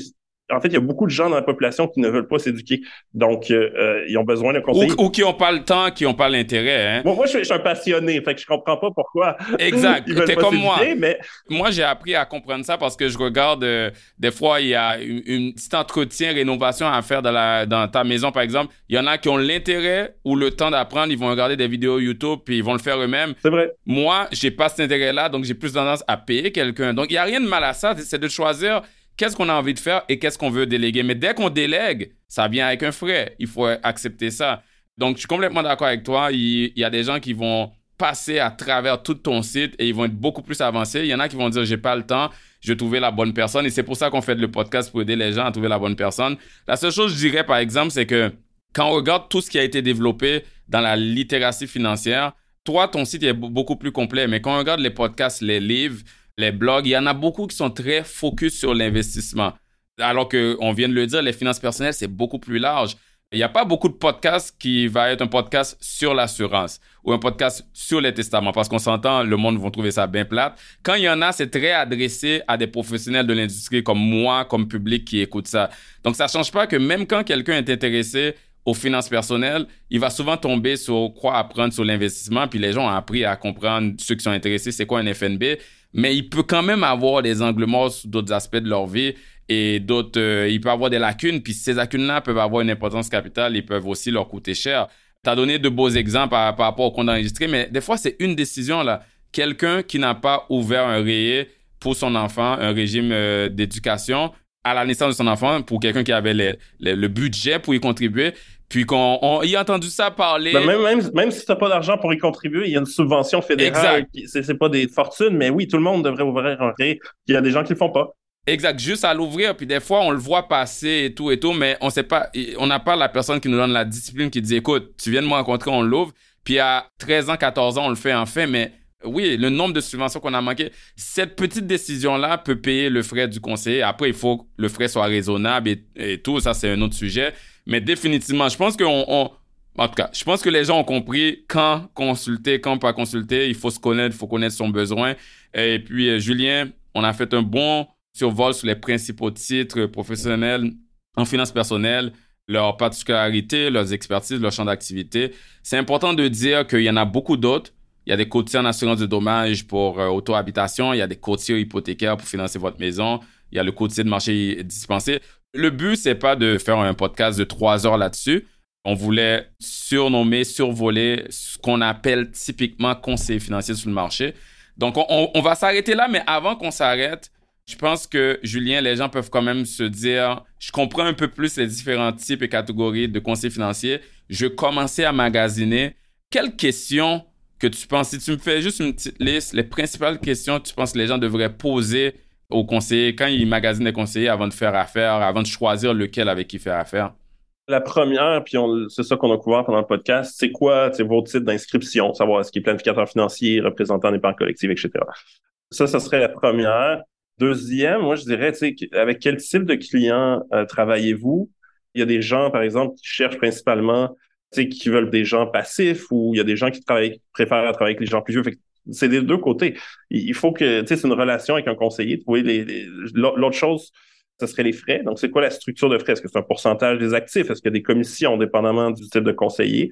en fait, il y a beaucoup de gens dans la population qui ne veulent pas s'éduquer. Donc, euh, euh, ils ont besoin d'un conseiller. Ou, qui n'ont pas le temps, qui n'ont pas l'intérêt. Hein? Moi, je, suis, un passionné, fait que je comprends pas pourquoi. Exact. T'es comme moi. Mais... Moi, j'ai appris à comprendre ça parce que je regarde, euh, des fois, il y a une, une, petite entretien, rénovation à faire dans, la, dans ta maison, par exemple. Il y en a qui ont l'intérêt ou le temps d'apprendre. Ils vont regarder des vidéos YouTube puis ils vont le faire eux-mêmes. C'est vrai. Moi, j'ai pas cet intérêt-là, donc j'ai plus tendance à payer quelqu'un. Donc, il y a rien de mal à ça. C'est de choisir qu'est-ce qu'on a envie de faire et qu'est-ce qu'on veut déléguer. Mais dès qu'on délègue, ça vient avec un frais. Il faut accepter ça. Donc, je suis complètement d'accord avec toi. Il, y a des gens qui vont passer à travers tout ton site et ils vont être beaucoup plus avancés. Il y en a qui vont dire, j'ai pas le temps, je vais trouver la bonne personne. Et c'est pour ça qu'on fait le podcast pour aider les gens à trouver la bonne personne. La seule chose, je dirais, par exemple, c'est que quand on regarde tout ce qui a été développé dans la littératie financière, toi, ton site est beaucoup plus complet. Mais quand on regarde les podcasts, les livres, les blogs, il y en a beaucoup qui sont très focus sur l'investissement. Alors que, on vient de le dire, les finances personnelles, c'est beaucoup plus large. Il n'y a pas beaucoup de podcasts qui va être un podcast sur l'assurance ou un podcast sur les testaments parce qu'on s'entend, le monde va trouver ça bien plate. Quand il y en a, c'est très adressé à des professionnels de l'industrie comme moi, comme public qui écoute ça. Donc, ça change pas que même quand quelqu'un est intéressé aux finances personnelles, il va souvent tomber sur quoi apprendre sur l'investissement. Puis les gens ont appris à comprendre, ceux qui sont intéressés, c'est quoi un FNB mais il peut quand même avoir des angles morts sur d'autres aspects de leur vie et d'autres, euh, il peut avoir des lacunes, puis ces lacunes-là peuvent avoir une importance capitale, ils peuvent aussi leur coûter cher. Tu as donné de beaux exemples par, rapport au compte enregistré, mais des fois, c'est une décision, là. Quelqu'un qui n'a pas ouvert un rayé pour son enfant, un régime euh, d'éducation, à la naissance de son enfant, pour quelqu'un qui avait le budget pour y contribuer, puis qu'on on, y a entendu ça parler. Ben, même, même, même si tu n'as pas d'argent pour y contribuer, il y a une subvention fédérale. Ce C'est pas des fortunes, mais oui, tout le monde devrait ouvrir un ré. Il y a des gens qui le font pas. Exact, juste à l'ouvrir, puis des fois on le voit passer et tout et tout, mais on sait pas, on n'a pas la personne qui nous donne la discipline qui dit écoute, tu viens de me rencontrer, on l'ouvre, puis à 13 ans, 14 ans, on le fait enfin, mais oui, le nombre de subventions qu'on a manqué, cette petite décision-là peut payer le frais du conseiller. Après, il faut que le frais soit raisonnable et, et tout, ça c'est un autre sujet. Mais définitivement, je pense. On, en tout cas, je pense que les gens ont compris quand consulter, quand pas consulter. Il faut se connaître, il faut connaître son besoin. Et puis, euh, Julien, on a fait un bon survol sur les principaux titres professionnels en finances personnelles, leurs particularités, leurs expertises, leur champ d'activité. C'est important de dire qu'il y en a beaucoup d'autres. Il y a des courtiers en assurance de dommages pour euh, auto-habitation. Il y a des courtiers hypothécaires pour financer votre maison. Il y a le courtier de marché dispensé. Le but, c'est pas de faire un podcast de trois heures là-dessus. On voulait surnommer, survoler ce qu'on appelle typiquement conseiller financier sur le marché. Donc, on, va s'arrêter là, mais avant qu'on s'arrête, je pense que, Julien, les gens peuvent quand même se dire, je comprends un peu plus les différents types et catégories de conseillers financiers. Je commençais à magasiner. Quelles questions que tu penses, si tu me fais juste une petite liste, les principales questions que tu penses que les gens devraient poser aux conseillers, quand ils magasinent des conseillers avant de faire affaire, avant de choisir lequel avec qui faire affaire? La première, puis c'est ça qu'on a couvert pendant le podcast, c'est quoi vos titres d'inscription, savoir ce qui est planificateur financier, représentant d'épargne collective, etc. Ça, ça serait la première. Deuxième, moi, je dirais, avec quel type de client euh, travaillez-vous? Il y a des gens, par exemple, qui cherchent principalement, qui veulent des gens passifs ou il y a des gens qui travaillent, préfèrent travailler avec les gens plus vieux c'est des deux côtés. Il faut que, tu sais, c'est une relation avec un conseiller. L'autre chose, ce serait les frais. Donc, c'est quoi la structure de frais? Est-ce que c'est un pourcentage des actifs? Est-ce qu'il y a des commissions dépendamment du type de conseiller?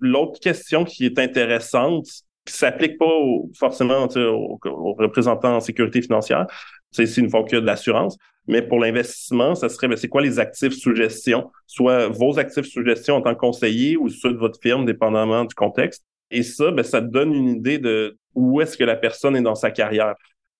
L'autre question qui est intéressante, qui s'applique pas forcément aux, représentants en sécurité financière, c'est s'ils ne font que de l'assurance. Mais pour l'investissement, ça serait, ben, c'est quoi les actifs sous gestion? Soit vos actifs sous gestion en tant que conseiller ou ceux de votre firme, dépendamment du contexte. Et ça, ben, ça te donne une idée de où est-ce que la personne est dans sa carrière.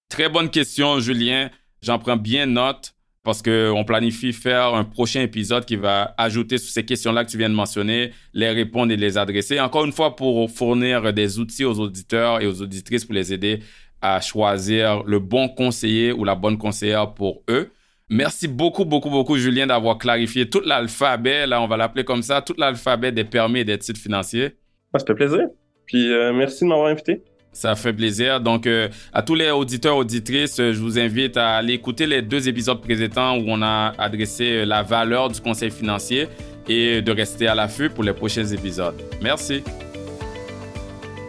Très bonne question, Julien. J'en prends bien note parce qu'on planifie faire un prochain épisode qui va ajouter sur ces questions-là que tu viens de mentionner, les répondre et les adresser. Encore une fois, pour fournir des outils aux auditeurs et aux auditrices pour les aider à choisir le bon conseiller ou la bonne conseillère pour eux. Merci beaucoup, beaucoup, beaucoup, Julien, d'avoir clarifié tout l'alphabet, là, on va l'appeler comme ça, tout l'alphabet des permis et des titres financiers. Ça fait plaisir. Puis euh, merci de m'avoir invité. Ça fait plaisir. Donc, euh, à tous les auditeurs, auditrices, je vous invite à aller écouter les deux épisodes précédents où on a adressé la valeur du conseil financier et de rester à l'affût pour les prochains épisodes. Merci.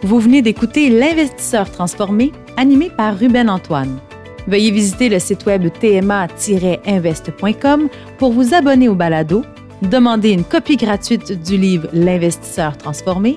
Vous venez d'écouter L'investisseur transformé, animé par Ruben Antoine. Veuillez visiter le site web tma-invest.com pour vous abonner au balado, demander une copie gratuite du livre L'investisseur transformé